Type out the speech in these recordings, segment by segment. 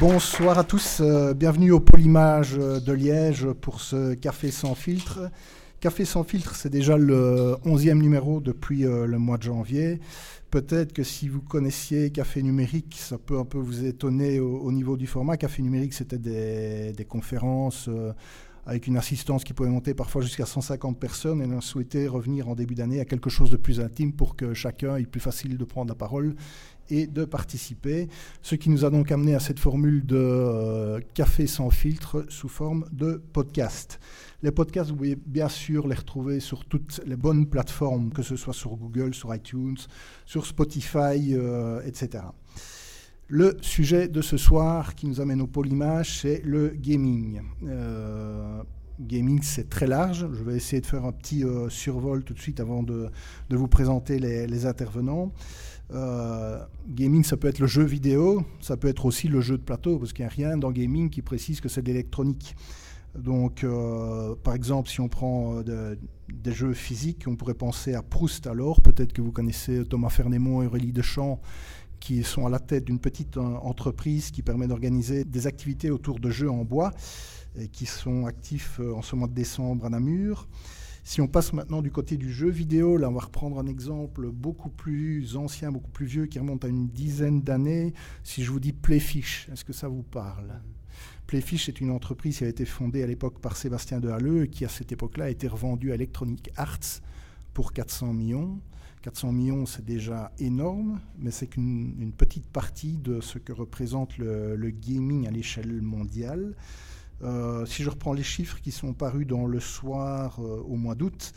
Bonsoir à tous, euh, bienvenue au Polymage de Liège pour ce Café sans filtre. Café sans filtre, c'est déjà le 11e numéro depuis euh, le mois de janvier. Peut-être que si vous connaissiez Café Numérique, ça peut un peu vous étonner au, niveau du format. Café Numérique, c'était des, conférences euh, avec une assistance qui pouvait monter parfois jusqu'à 150 personnes. Et on a souhaité revenir en début d'année à quelque chose de plus intime pour que chacun ait plus facile de prendre la parole et de participer. Ce qui nous a donc amené à cette formule de euh, café sans filtre sous forme de podcast. Les podcasts, vous pouvez bien sûr les retrouver sur toutes les bonnes plateformes, que ce soit sur Google, sur iTunes, sur Spotify, euh, etc. Le sujet de ce soir qui nous amène au polymage, c'est le gaming. Euh, gaming, c'est très large. Je vais essayer de faire un petit survol tout de suite avant de, vous présenter les intervenants. Euh, gaming, ça peut être le jeu vidéo, ça peut être aussi le jeu de plateau, parce qu'il n'y a rien dans gaming qui précise que c'est de l'électronique. Donc, euh, par exemple, si on prend euh, des jeux physiques, on pourrait penser à Proust alors. Peut-être que vous connaissez Thomas Fernémont et Aurélie Deschamps, qui sont à la tête d'une petite entreprise qui permet d'organiser des activités autour de jeux en bois, et qui sont actifs en ce mois de décembre à Namur. Si on passe maintenant du côté du jeu vidéo, là on va reprendre un exemple beaucoup plus ancien, beaucoup plus vieux, qui remonte à une dizaine d'années. Si je vous dis Playfish, est-ce que ça vous parle? Playfish est une entreprise qui a été fondée à l'époque par Sébastien Dehalleux et qui à cette époque-là a été revendue à Electronic Arts pour 400 millions. 400 millions, c'est déjà énorme, mais c'est qu'une petite partie de ce que représente le gaming à l'échelle mondiale. Euh, si je reprends les chiffres qui sont parus dans le soir euh, au mois d'août,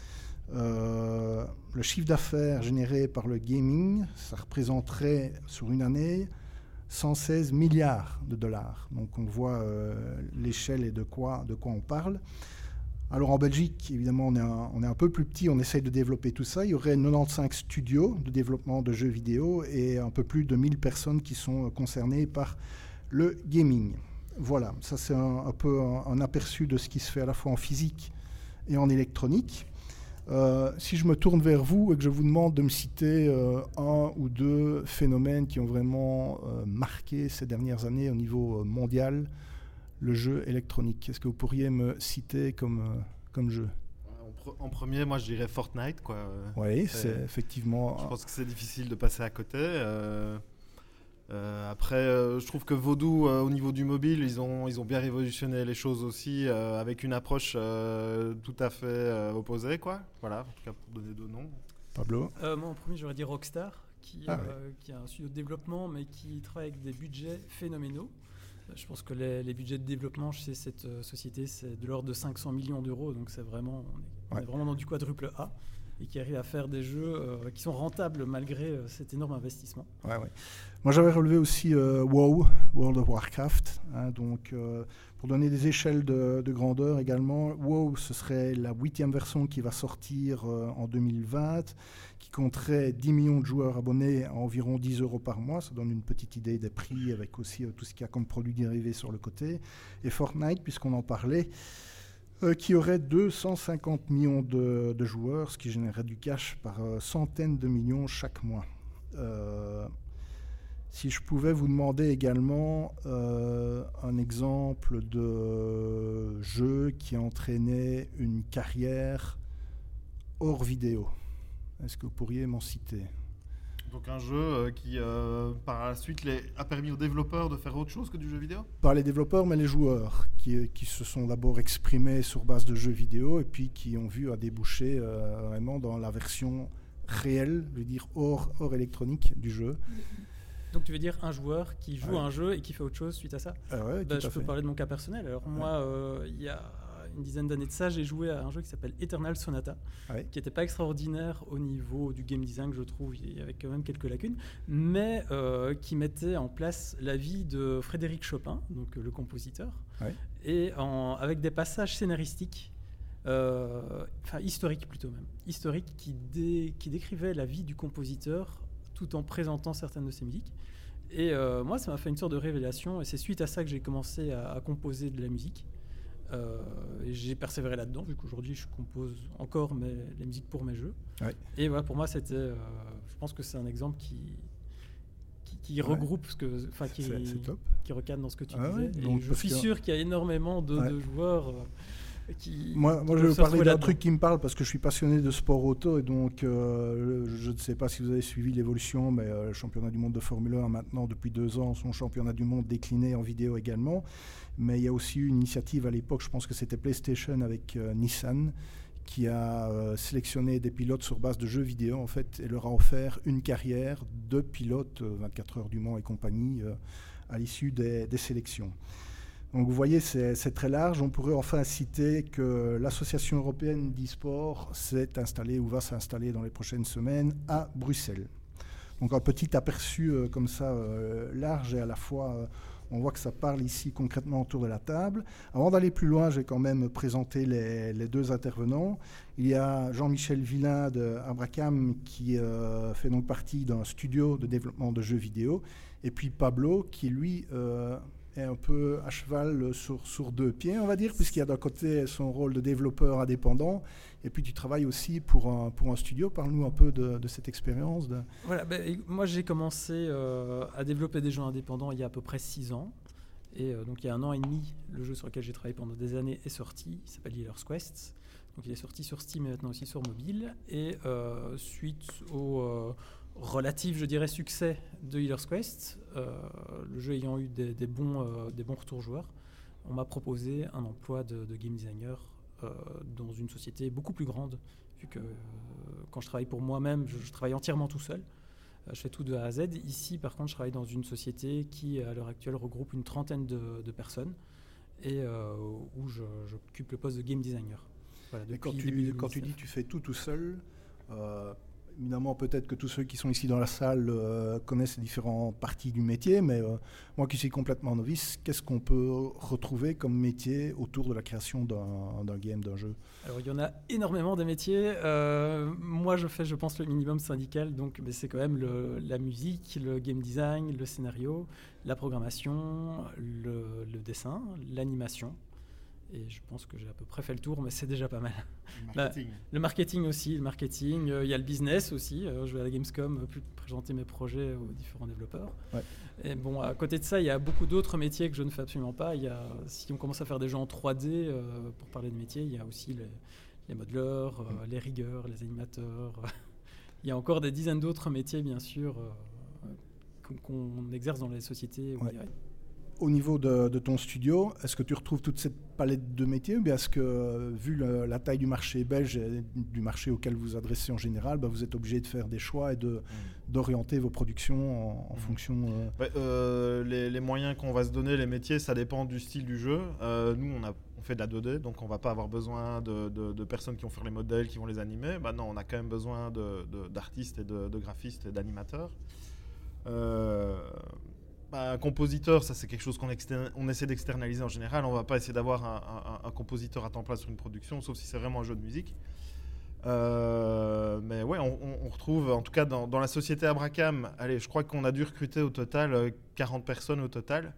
euh, le chiffre d'affaires généré par le gaming, ça représenterait sur une année 116 milliards de dollars. Donc on voit l'échelle et de quoi, de quoi on parle. Alors en Belgique, évidemment, on est, un, on est, un, peu plus petit, on essaye de développer tout ça. Il y aurait 95 studios de développement de jeux vidéo et un peu plus de 1000 personnes qui sont concernées par le gaming. Voilà, ça c'est un, peu un, aperçu de ce qui se fait à la fois en physique et en électronique. Euh, si je me tourne vers vous et que je vous demande de me citer euh, un ou deux phénomènes qui ont vraiment euh, marqué ces dernières années au niveau mondial le jeu électronique, est-ce que vous pourriez me citer comme, comme jeu? En premier, moi je dirais Fortnite. Quoi. Oui, c'est effectivement. Je pense que c'est difficile de passer à côté. Euh, après, euh, je trouve que Vodou, euh, au niveau du mobile, ils ont, ils ont bien révolutionné les choses aussi, avec une approche tout à fait opposée, quoi. Voilà, en tout cas pour donner deux noms. Pablo Moi, en premier, j'aurais dit Rockstar, qui, ah qui a un studio de développement, mais qui travaille avec des budgets phénoménaux. Je pense que les, budgets de développement chez cette société, c'est de l'ordre de 500 millions d'euros, donc c'est vraiment, on est, vraiment dans du quadruple A et qui arrive à faire des jeux euh, qui sont rentables malgré euh, cet énorme investissement. Ouais, ouais. Moi, j'avais relevé aussi euh, WoW, World of Warcraft. Hein, donc, pour donner des échelles de, grandeur également, WoW, ce serait la huitième version qui va sortir en 2020, qui compterait 10 millions de joueurs abonnés à environ 10 euros par mois. Ça donne une petite idée des prix avec aussi tout ce qu'il y a comme produits dérivés sur le côté. Et Fortnite, puisqu'on en parlait, euh, qui aurait 250 millions de, joueurs, ce qui générerait du cash par euh, centaines de millions chaque mois. Euh, si je pouvais vous demander également un exemple de jeu qui entraînait une carrière hors vidéo, est-ce que vous pourriez m'en citer? Donc un jeu euh, qui, euh, par la suite, les, a permis aux développeurs de faire autre chose que du jeu vidéo? Pas les développeurs, mais les joueurs, qui, qui se sont d'abord exprimés sur base de jeux vidéo et puis qui ont vu à déboucher euh, vraiment dans la version réelle, je veux dire hors, hors électronique du jeu. Donc tu veux dire un joueur qui joue à un jeu et qui fait autre chose suite à ça? Ah ouais, bah, Je peux parler de mon cas personnel. Alors moi, il y a une dizaine d'années de ça, j'ai joué à un jeu qui s'appelle Eternal Sonata, ah qui n'était pas extraordinaire au niveau du game design, je trouve, il y avait quand même quelques lacunes, mais euh, qui mettait en place la vie de Frédéric Chopin, donc le compositeur, et avec des passages scénaristiques. Euh, enfin historiques plutôt même, historiques qui, qui décrivaient la vie du compositeur tout en présentant certaines de ses musiques. Et euh, moi, ça m'a fait une sorte de révélation, et c'est suite à ça que j'ai commencé à, composer de la musique. Euh, j'ai persévéré là-dedans, vu qu'aujourd'hui je compose encore mes, les musiques pour mes jeux. Et voilà, pour moi, c'était. Euh, je pense que c'est un exemple qui, qui regroupe ce que, enfin qui, qui recadre dans ce que tu ah disais. je suis sûr qu'il y a énormément de, joueurs. Euh, qui, moi, moi je vais parler d'un truc qui me parle parce que je suis passionné de sport auto et donc euh, je ne sais pas si vous avez suivi l'évolution, mais euh, le championnat du monde de Formule 1 maintenant depuis deux ans, son championnat du monde décliné en vidéo également. Mais il y a aussi eu une initiative à l'époque, je pense que c'était PlayStation avec Nissan, qui a euh, sélectionné des pilotes sur base de jeux vidéo en fait et leur a offert une carrière de pilote 24 euh, heures du Mans et compagnie euh, à l'issue des, sélections. Donc vous voyez, c'est très large. On pourrait enfin citer que l'Association européenne d'e-sport s'est installée ou va s'installer dans les prochaines semaines à Bruxelles. Donc un petit aperçu comme ça large et à la fois on voit que ça parle ici concrètement autour de la table. Avant d'aller plus loin, je vais quand même présenter les, deux intervenants. Il y a Jean-Michel Villain de Abracam qui euh, fait donc partie d'un studio de développement de jeux vidéo. Et puis Pablo qui, lui, euh, est un peu à cheval sur, sur deux pieds, on va dire, puisqu'il y a d'un côté son rôle de développeur indépendant, et puis tu travailles aussi pour un, pour un studio. Parle-nous un peu de, cette expérience. Voilà, ben, moi j'ai commencé euh, à développer des jeux indépendants il y a à peu près six ans. Et euh, donc il y a un an et demi, le jeu sur lequel j'ai travaillé pendant des années est sorti, il s'appelle Healer's Quest. Donc il est sorti sur Steam et maintenant aussi sur mobile. Et euh, suite au relatif, je dirais, succès de Healer's Quest, euh, le jeu ayant eu des, bons, euh, des bons retours joueurs, on m'a proposé un emploi de, game designer euh, dans une société beaucoup plus grande, vu que quand je travaille pour moi-même, je, travaille entièrement tout seul. je fais tout de A à Z. Ici, par contre, je travaille dans une société qui, à l'heure actuelle, regroupe une trentaine de, personnes et où j'occupe le poste de game designer. quand, tu, quand tu dis tu fais tout tout seul, évidemment, peut-être que tous ceux qui sont ici dans la salle euh, connaissent les différentes parties du métier, mais euh, moi qui suis complètement novice, qu'est-ce qu'on peut retrouver comme métier autour de la création d'un game, d'un jeu? Alors, il y en a énormément de métiers. Euh, moi, je fais, je pense, le minimum syndical, donc c'est quand même la musique, le game design, le scénario, la programmation, le dessin, l'animation. Et je pense que j'ai à peu près fait le tour, mais c'est déjà pas mal. Le marketing. le marketing aussi, le marketing. Euh, il y a le business aussi. Euh, je vais à la Gamescom euh, présenter mes projets aux différents développeurs. Et bon, à côté de ça, il y a beaucoup d'autres métiers que je ne fais absolument pas. Il y a, si on commence à faire des jeux en 3D, pour parler de métiers, il y a aussi les, les modeleurs, les rigueurs, les animateurs. il y a encore des dizaines d'autres métiers, bien sûr, qu'on exerce dans les sociétés au niveau de, ton studio, est-ce que tu retrouves toute cette palette de métiers ou bien est-ce que, vu la taille du marché belge et du marché auquel vous adressez en général, bah, vous êtes obligé de faire des choix et mm. d'orienter vos productions en, mm. fonction euh, euh, les, moyens qu'on va se donner, les métiers, ça dépend du style du jeu. Euh, nous, on, a, on fait de la 2D, donc on va pas avoir besoin de, personnes qui vont faire les modèles, qui vont les animer. Bah non, on a quand même besoin d'artistes et de, graphistes et d'animateurs. Euh, bah, un compositeur, ça c'est quelque chose qu'on on essaie d'externaliser en général. On va pas essayer d'avoir un, compositeur à temps plein sur une production, sauf si c'est vraiment un jeu de musique. Euh, mais ouais, on, retrouve, en tout cas dans, la société Abracam, allez, je crois qu'on a dû recruter au total 40 euh, personnes au total.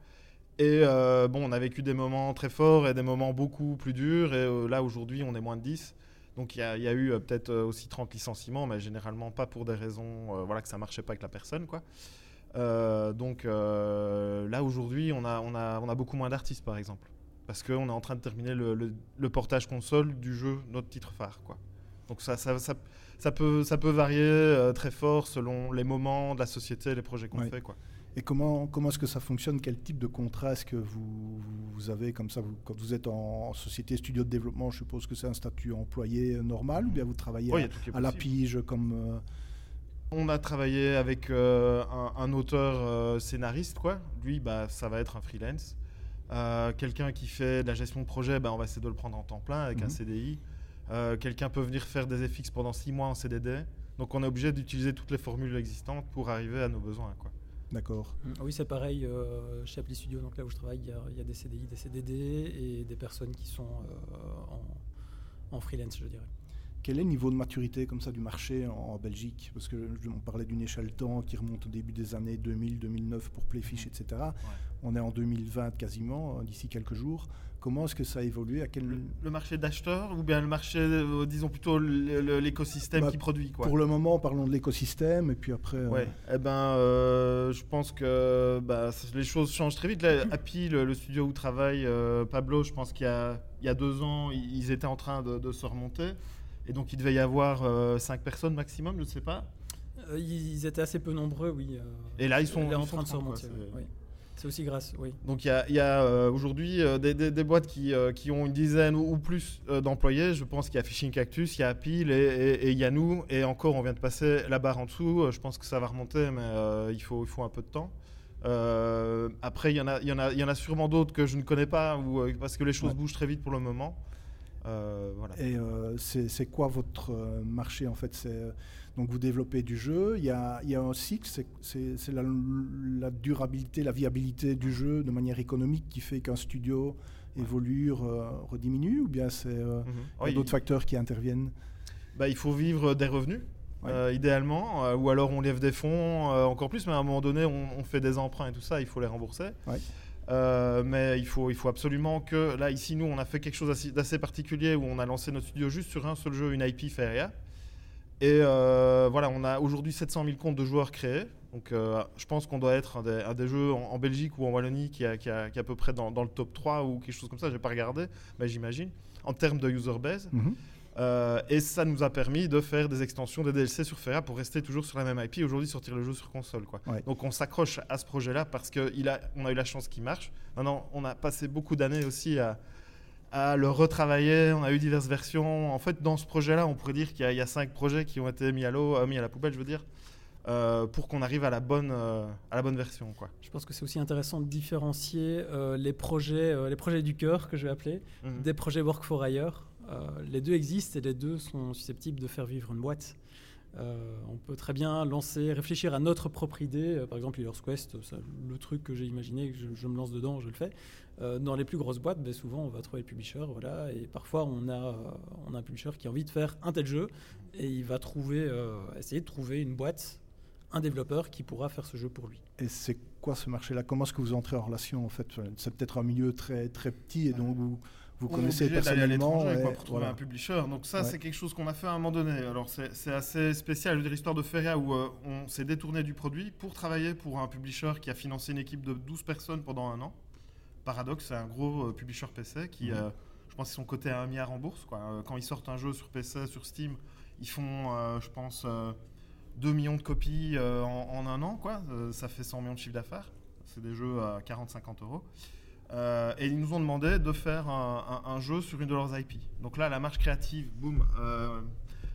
Et euh, bon, on a vécu des moments très forts et des moments beaucoup plus durs. Et là, aujourd'hui, on est moins de 10. Donc il y, a eu peut-être aussi 30 licenciements, mais généralement pas pour des raisons voilà, que ça marchait pas avec la personne. quoi. Euh, donc euh, là aujourd'hui, on a, on, a, on a beaucoup moins d'artistes par exemple. Parce qu'on est en train de terminer le, le, portage console du jeu, notre titre phare. Quoi. Donc ça, ça, ça, ça peut, ça peut varier euh, très fort selon les moments de la société, les projets qu'on fait. Quoi. Et comment, comment est-ce que ça fonctionne? Quel type de contrat est-ce que vous, vous, avez comme ça quand vous êtes en société studio de développement Je suppose que c'est un statut employé normal ou bien vous travaillez à, la pige comme on a travaillé avec euh, un, auteur euh, scénariste, quoi. Lui, bah, ça va être un freelance. Euh, quelqu'un qui fait de la gestion de projet, bah, on va essayer de le prendre en temps plein avec un mhm. CDI. Quelqu'un peut venir faire des FX pendant six mois en CDD. Donc on est obligé d'utiliser toutes les formules existantes pour arriver à nos besoins. Quoi. D'accord. Mm. Oui, c'est pareil chez Appli Studio, donc là où je travaille, il y, a des CDI, des CDD et des personnes qui sont en freelance, je dirais. Quel est le niveau de maturité comme ça du marché en, Belgique Parce que on parlait d'une échelle temps qui remonte au début des années 2000, 2009 pour Playfish, etc. On est en 2020 quasiment, d'ici quelques jours. Comment est-ce que ça a évolué à quel... le, marché d'acheteurs ou bien le marché, euh, disons plutôt l'écosystème bah, qui produit quoi? Pour le moment, parlons de l'écosystème et puis après. Euh, ouais. Eh ben, euh, je pense que bah, les choses changent très vite. Là, Happy, le, studio où travaille Pablo, je pense qu'il y, y, a deux ans, ils étaient en train de, se remonter. Et donc, il devait y avoir cinq personnes maximum, je ne sais pas. ils étaient assez peu nombreux, oui. et là, ils sont, en train de se remonter. C'est aussi grâce, oui. Donc il y a, euh, aujourd'hui euh, des, boîtes qui, euh, qui, ont une dizaine ou, plus d'employés. Je pense qu'il y a Fishing Cactus, il y a Pile et, il y a nous. Et encore, on vient de passer la barre en dessous. Je pense que ça va remonter, mais il, faut, il faut un peu de temps. après, il y, en a, il, y en a, il y en a sûrement d'autres que je ne connais pas ou, parce que les choses bougent très vite pour le moment. Voilà. Et c'est quoi votre marché en fait? Donc vous développez du jeu, il y a, il y a un cycle, c'est la, la, durabilité, la viabilité du jeu de manière économique qui fait qu'un studio évolue, rediminue, ou bien c'est euh, mhm. d'autres facteurs qui interviennent? Bah, Il faut vivre des revenus. Euh, idéalement, euh, ou alors on lève des fonds encore plus, mais à un moment donné, on, fait des emprunts et tout ça, il faut les rembourser. Mais il faut, il faut absolument que, là, ici, nous, on a fait quelque chose d'assez particulier où on a lancé notre studio juste sur un seul jeu, une IP Feria. Et euh, voilà, on a aujourd'hui 700 000 comptes de joueurs créés. Donc euh, je pense qu'on doit être un des, jeux en, Belgique ou en Wallonie qui, est à peu près dans, le top 3 ou quelque chose comme ça. Je n'ai pas regardé, mais j'imagine, en termes de user base. Mhm. Euh, et ça nous a permis de faire des extensions, des DLC sur Feria pour rester toujours sur la même IP. Aujourd'hui, sortir le jeu sur console. Quoi. Donc on s'accroche à ce projet-là parce qu'on a, a eu la chance qu'il marche. Maintenant, on a passé beaucoup d'années aussi à, à le retravailler. On a eu diverses versions. En fait, dans ce projet-là, on pourrait dire qu'il y, a cinq projets qui ont été mis à l'eau, euh, mis à la poubelle, je veux dire, euh, pour qu'on arrive à la bonne, euh, à la bonne version. Quoi. Je pense que c'est aussi intéressant de différencier les projets, les projets du cœur que je vais appeler, mhm. des projets work for hire. Les deux existent et les deux sont susceptibles de faire vivre une boîte. on peut très bien lancer, réfléchir à notre propre idée. par exemple, Healer's Quest, le truc que j'ai imaginé, que je, je, me lance dedans, je le fais. Euh, dans les plus grosses boîtes, ben, souvent on va trouver le publisher, voilà, et parfois on a, on a un publisher qui a envie de faire un tel jeu et il va trouver, euh, essayer de trouver une boîte, un développeur qui pourra faire ce jeu pour lui. Et c'est quoi ce marché-là? Comment est-ce que vous entrez en relation en fait? C'est peut-être un milieu très très petit et donc vous vous connaissez personnellement quoi, pour trouver un publisher. Donc ça, c'est quelque chose qu'on a fait à un moment donné. Alors c'est assez spécial. Je veux dire, l'histoire de Feria où euh, on s'est détourné du produit pour travailler pour un publisher qui a financé une équipe de 12 personnes pendant un an. Paradox, c'est un gros euh, publisher PC qui, euh, je pense, qu'ils sont cotés à un milliard en bourse. Quoi. Quand ils sortent un jeu sur PC, sur Steam, ils font, je pense, 2 millions de copies en, un an. Quoi. ça fait 100 millions de chiffre d'affaires. C'est des jeux à 40-50 euros. Et ils nous ont demandé de faire un, jeu sur une de leurs IP. Donc là, la marche créative, boum,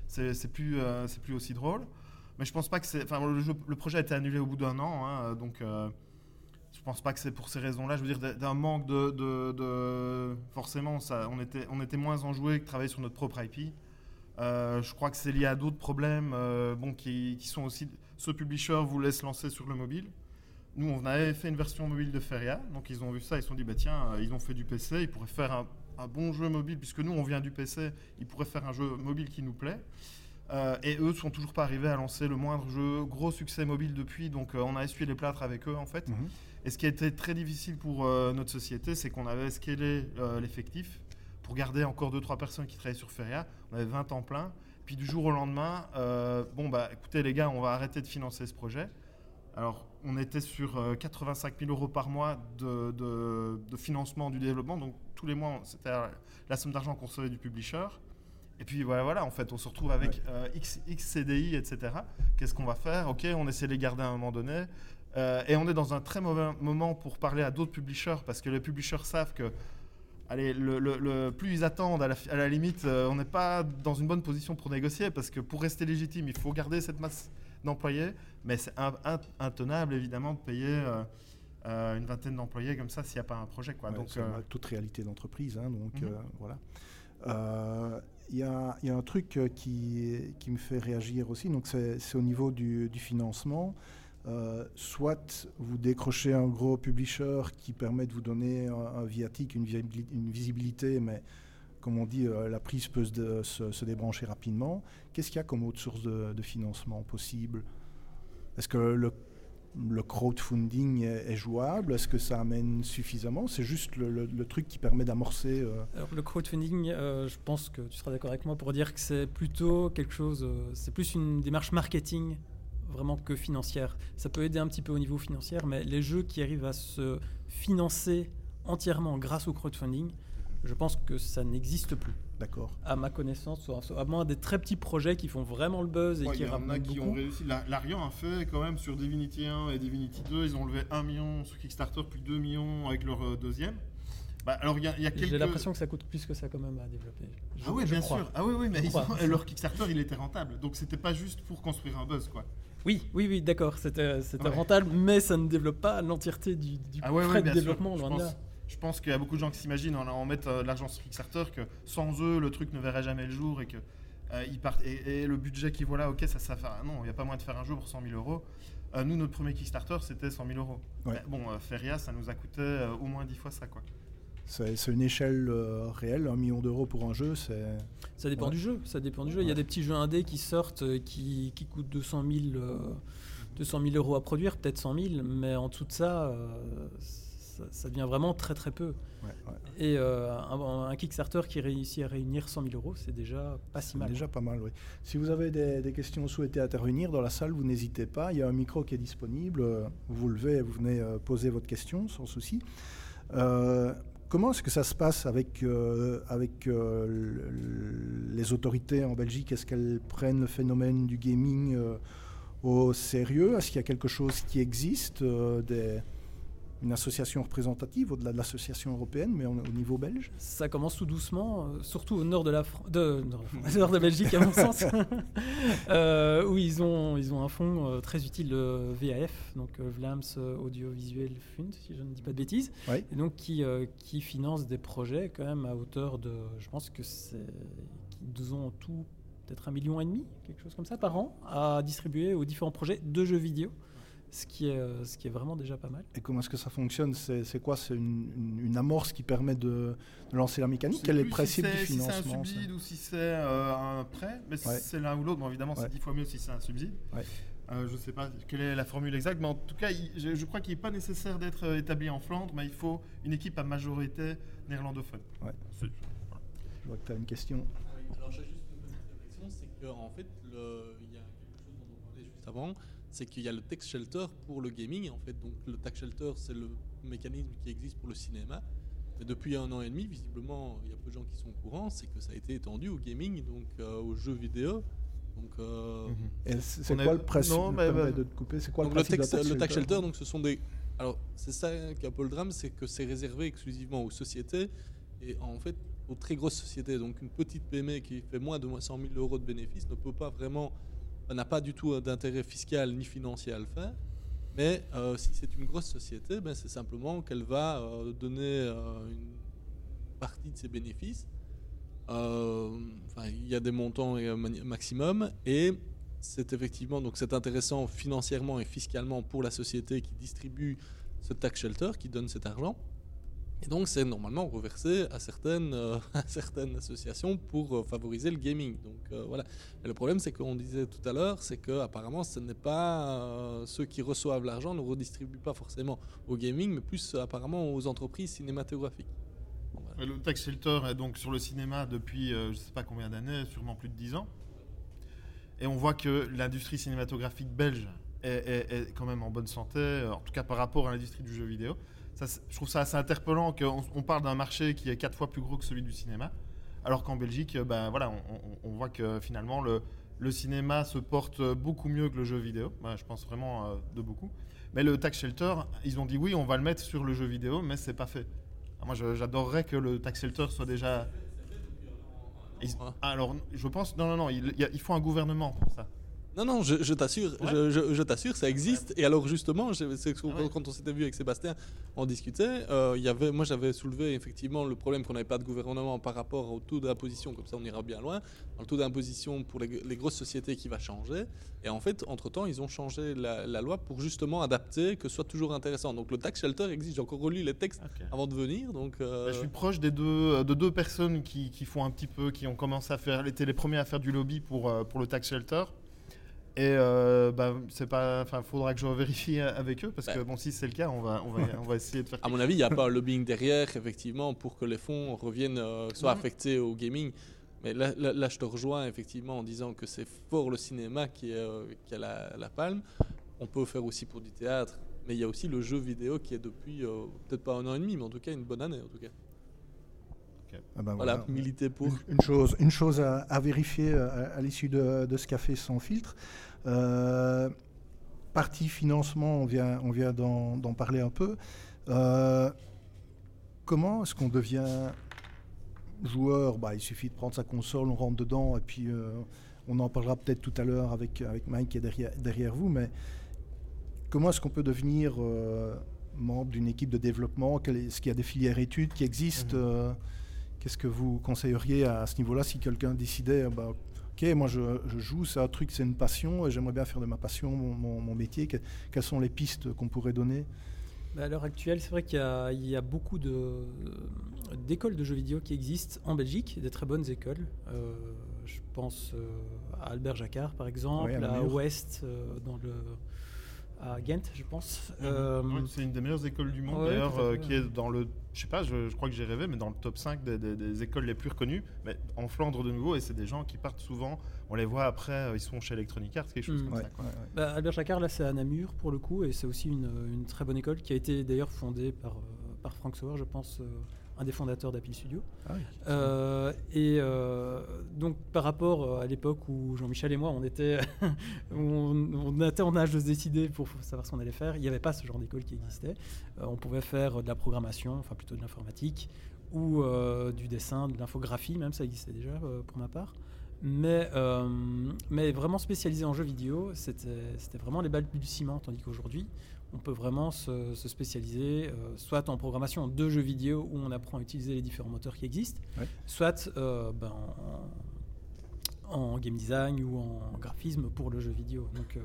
c'est plus, c'est plus aussi drôle. Mais je pense pas que c'est. Enfin, le, projet a été annulé au bout d'un an, hein, donc je pense pas que c'est pour ces raisons-là. Je veux dire, d'un manque de, Forcément, on, était, on était moins enjoué que travailler sur notre propre IP. Euh, je crois que c'est lié à d'autres problèmes euh, bon, qui, sont aussi. Ce publisher voulait se lancer sur le mobile. Nous, on avait fait une version mobile de Feria. Donc, ils ont vu ça. Ils se sont dit, bah, tiens, euh, ils ont fait du PC. Ils pourraient faire un, un, bon jeu mobile. Puisque nous, on vient du PC. Ils pourraient faire un jeu mobile qui nous plaît. et eux sont toujours pas arrivés à lancer le moindre jeu. Gros succès mobile depuis. Donc, on a essuyé les plâtres avec eux, en fait. Mhm. Et ce qui a été très difficile pour euh, notre société, c'est qu'on avait scalé euh, l'effectif pour garder encore 2-3 personnes qui travaillaient sur Feria. On avait 20 temps plein. Puis du jour au lendemain, euh, bon, bah écoutez les gars, on va arrêter de financer ce projet. Alors, on était sur 85 000 euros par mois de, de, financement du développement. Donc, tous les mois, c'était la somme d'argent qu'on recevait du publisher. Et puis voilà, voilà, en fait, on se retrouve avec X, X, CDI, etc. Qu'est-ce qu'on va faire? Ok, on essaie de les garder à un moment donné. Euh, et on est dans un très mauvais moment pour parler à d'autres publishers parce que les publishers savent que allez, le, plus ils attendent, à la, limite, euh, on n'est pas dans une bonne position pour négocier parce que pour rester légitime, il faut garder cette masse d'employés, mais c'est intenable évidemment de payer euh, une vingtaine d'employés comme ça s'il n'y a pas un projet. Quoi. donc, c'est toute réalité d'entreprise. Hein, donc mhm. voilà. Il y, a un truc qui, qui, me fait réagir aussi, donc c'est au niveau du, du financement. Euh, soit vous décrochez un gros publisher qui permet de vous donner un, viatique, une, visibilité, mais comme on dit, la prise peut se, débrancher rapidement. Qu'est-ce qu'il y a comme autre source de, financement possible? Est-ce que le crowdfunding est, jouable? Est-ce que ça amène suffisamment? C'est juste le, truc qui permet d'amorcer. Euh, le crowdfunding, euh, je pense que tu seras d'accord avec moi pour dire que c'est plutôt quelque chose, euh, c'est plus une démarche marketing vraiment que financière. Ça peut aider un petit peu au niveau financier, mais les jeux qui arrivent à se financer entièrement grâce au crowdfunding, je pense que ça n'existe plus. D'accord. À ma connaissance, à moins des très petits projets qui font vraiment le buzz et qui Il y en a qui ont réussi. L'Arian a fait quand même sur Divinity 1 et Divinity 2, ils ont levé 1 million sur Kickstarter, puis 2 millions avec leur euh, deuxième. Bah, alors il y a, y a quelques... J'ai l'impression que ça coûte plus que ça quand même à développer. ah oui, bien sûr. Ah oui, oui, mais leur Kickstarter, il était rentable. Donc c'était pas juste pour construire un buzz, quoi. Oui, oui, oui, d'accord. C'était rentable, mais ça ne développe pas l'entièreté du, du ah frais de développement. Loin de là je pense qu'il y a beaucoup de gens qui s'imaginent en, en mettre euh, de l'argent sur Kickstarter que sans eux, le truc ne verrait jamais le jour et que euh, ils partent. Et, le budget qu'ils voient là, ok, ça, ça fait. Non, il n'y a pas moyen de faire un jeu pour 100 000 euros. Euh, nous, notre premier Kickstarter, c'était 100 000 euros. bon, Feria, ça nous a coûté au moins 10 fois ça, quoi. C'est une échelle réelle, un million d'euros pour un jeu, c'est. Ça dépend du jeu. Ça dépend du jeu. Il y a des petits jeux indés qui sortent, qui, qui coûtent 200 000, 200 000 euros à produire, peut-être 100 000, mais en dessous de ça, ça, devient vraiment très très peu. Et euh, un, Kickstarter qui réussit à réunir 100 000 euros, c'est déjà pas si mal. déjà pas mal, oui. Si vous avez des, questions ou souhaitez intervenir dans la salle, vous n'hésitez pas. Il y a un micro qui est disponible. Vous levez et vous venez euh, poser votre question sans souci. Euh, comment est-ce que ça se passe avec, avec les autorités en Belgique? Est-ce qu'elles prennent le phénomène du gaming au sérieux? Est-ce qu'il y a quelque chose qui existe des une association représentative au-delà de l'association européenne, mais au niveau belge. Ça commence tout doucement, euh, surtout au nord de la de, nord de Belgique à mon sens, euh, où ils ont ils ont un fonds euh, très utile VAF, donc Vlaams Audiovisuel Fund, si je ne dis pas de bêtises, et donc qui qui finance des projets quand même à hauteur de, je pense que c'est qu'ils ont en tout peut-être un million et demi, quelque chose comme ça par an, à distribuer aux différents projets de jeux vidéo ce qui est, euh, ce qui est vraiment déjà pas mal. Et comment est-ce que ça fonctionne? C'est quoi? C'est une, amorce qui permet de, lancer la mécanique? Quel est le principe du financement Si c'est un subside ou si c'est euh, un prêt, mais c'est l'un ou l'autre, bon, évidemment c'est dix fois mieux si c'est un subside. Euh, je ne sais pas quelle est la formule exacte, mais en tout cas, je, crois qu'il n'est pas nécessaire d'être établi en Flandre, mais il faut une équipe à majorité néerlandophone. Ouais. Je vois que tu as une question. Alors, j'ai juste une petite réflexion, c'est qu'en fait, il y a quelque chose dont on parlait juste avant, c'est qu'il y a le tax shelter pour le gaming. En fait, donc le tax shelter, c'est le mécanisme qui existe pour le cinéma. Mais depuis un an et demi, visiblement, il y a peu de gens qui sont au courant, c'est que ça a été étendu au gaming, donc euh, aux jeux vidéo. Donc, euh, mhm. c'est quoi le principe de couper C'est quoi le, principe le, tax, shelter Donc, ce sont des. Alors, c'est ça qui est un peu le drame, c'est que c'est réservé exclusivement aux sociétés et en fait aux très grosses sociétés. Donc, une petite PME qui fait moins de 100 000 euros de bénéfices ne peut pas vraiment n'a pas du tout d'intérêt fiscal ni financier à le faire. Mais euh, si c'est une grosse société, ben c'est simplement qu'elle va euh, donner euh, une partie de ses bénéfices. il y a des montants maximum et c'est effectivement donc c'est intéressant financièrement et fiscalement pour la société qui distribue ce tax shelter, qui donne cet argent. Et donc, c'est normalement reversé à certaines, euh, associations pour euh, favoriser le gaming. Donc, euh, voilà. le problème, c'est qu'on disait tout à l'heure, c'est qu'apparemment, ce n'est pas ceux qui reçoivent l'argent ne redistribuent pas forcément au gaming, mais plus apparemment aux entreprises cinématographiques. Le tax est donc sur le cinéma depuis je ne sais pas combien d'années, sûrement plus de 10 ans. Et on voit que l'industrie cinématographique belge est, quand même en bonne santé, en tout cas par rapport à l'industrie du jeu vidéo je trouve ça assez interpellant qu'on on parle d'un marché qui est quatre fois plus gros que celui du cinéma, alors qu'en Belgique, ben, voilà, on, voit que finalement le, le, cinéma se porte beaucoup mieux que le jeu vidéo. Ben, je pense vraiment euh, de beaucoup. Mais le tax shelter, ils ont dit oui, on va le mettre sur le jeu vidéo, mais c'est pas fait. moi, j'adorerais que le tax shelter soit déjà. alors, je pense, non, non, non, il, il faut un gouvernement pour ça. Non, non, je, t'assure, je, t'assure, ça existe. Et alors justement, ah quand on s'était vu avec Sébastien, on discutait. Euh, y avait, moi, j'avais soulevé effectivement le problème qu'on n'avait pas de gouvernement par rapport au taux d'imposition. Comme ça, on ira bien loin. Le taux d'imposition pour les, grosses sociétés qui va changer. Et en fait, entre temps, ils ont changé la, loi pour justement adapter, que ce soit toujours intéressant. Donc le tax shelter existe. J'ai encore relu les textes avant de venir. Donc euh, bah, je suis proche des deux, de deux personnes qui, qui, font un petit peu, qui ont commencé à faire, étaient les premiers à faire du lobby pour, euh, pour le tax shelter. Et euh, bah, c'est pas, enfin, faudra que je vérifie avec eux parce que bon, si c'est le cas, on va, on va, on va essayer de faire. À mon avis, il n'y a pas un lobbying derrière, effectivement, pour que les fonds reviennent, euh, soient affectés au gaming. Mais là, là, je te rejoins effectivement en disant que c'est fort le cinéma qui, est, euh, qui a la, la, palme. On peut faire aussi pour du théâtre, mais il y a aussi le jeu vidéo qui est depuis peut-être pas un an et demi, mais en tout cas une bonne année en tout cas. Ah ben voilà, militer pour. Une, chose, une chose à, vérifier euh, à, l'issue de, ce café sans filtre. Euh, partie financement, on vient, on vient d'en parler un peu. Euh, comment est-ce qu'on devient joueur? Bah, Il suffit de prendre sa console, on rentre dedans, et puis on en parlera peut-être tout à l'heure avec, avec Mike qui est derrière, derrière vous. Mais comment est-ce qu'on peut devenir membre d'une équipe de développement? Est-ce qu'il y a des filières études qui existent? Mhm. Qu'est-ce que vous conseilleriez à, ce niveau-là si quelqu'un décidait, bah, ok, moi je, joue, c'est un truc, c'est une passion, et j'aimerais bien faire de ma passion mon, métier. quelles sont les pistes qu'on pourrait donner? Bah, À l'heure actuelle, c'est vrai qu'il y, a beaucoup d'écoles de jeux vidéo qui existent en Belgique, des très bonnes écoles. Euh, je pense euh, à Albert Jacquard par exemple, à Ouest euh, dans le à Ghent, je pense. Mhm. Euh, c'est une des meilleures écoles du monde, d'ailleurs, euh, qui est dans le. Je sais pas, je, crois que j'ai rêvé, mais dans le top 5 des, écoles les plus reconnues, mais en Flandre de nouveau, et c'est des gens qui partent souvent. On les voit après, euh, ils sont chez Electronic Arts, quelque chose mm. comme ça. Bah, Albert Jacquard, là, c'est à Namur pour le coup, et c'est aussi une, une, très bonne école qui a été d'ailleurs fondée par, par Frank Sauer, je pense un des fondateurs d'Apple Studio. Ah euh, et euh, donc par rapport euh, à l'époque où Jean-Michel et moi, on était, on, était en âge de se décider pour savoir ce qu'on allait faire, il n'y avait pas ce genre d'école qui existait. on pouvait faire de la programmation, enfin plutôt de l'informatique, ou du dessin, de l'infographie, même ça existait déjà pour ma part. Mais, mais vraiment spécialisé en jeux vidéo, c'était vraiment les balbutiements, tandis qu'aujourd'hui, on peut vraiment se, spécialiser, euh, soit en programmation de jeux vidéo où on apprend à utiliser les différents moteurs qui existent, soit euh, ben, en, game design ou en graphisme pour le jeu vidéo. Donc, euh,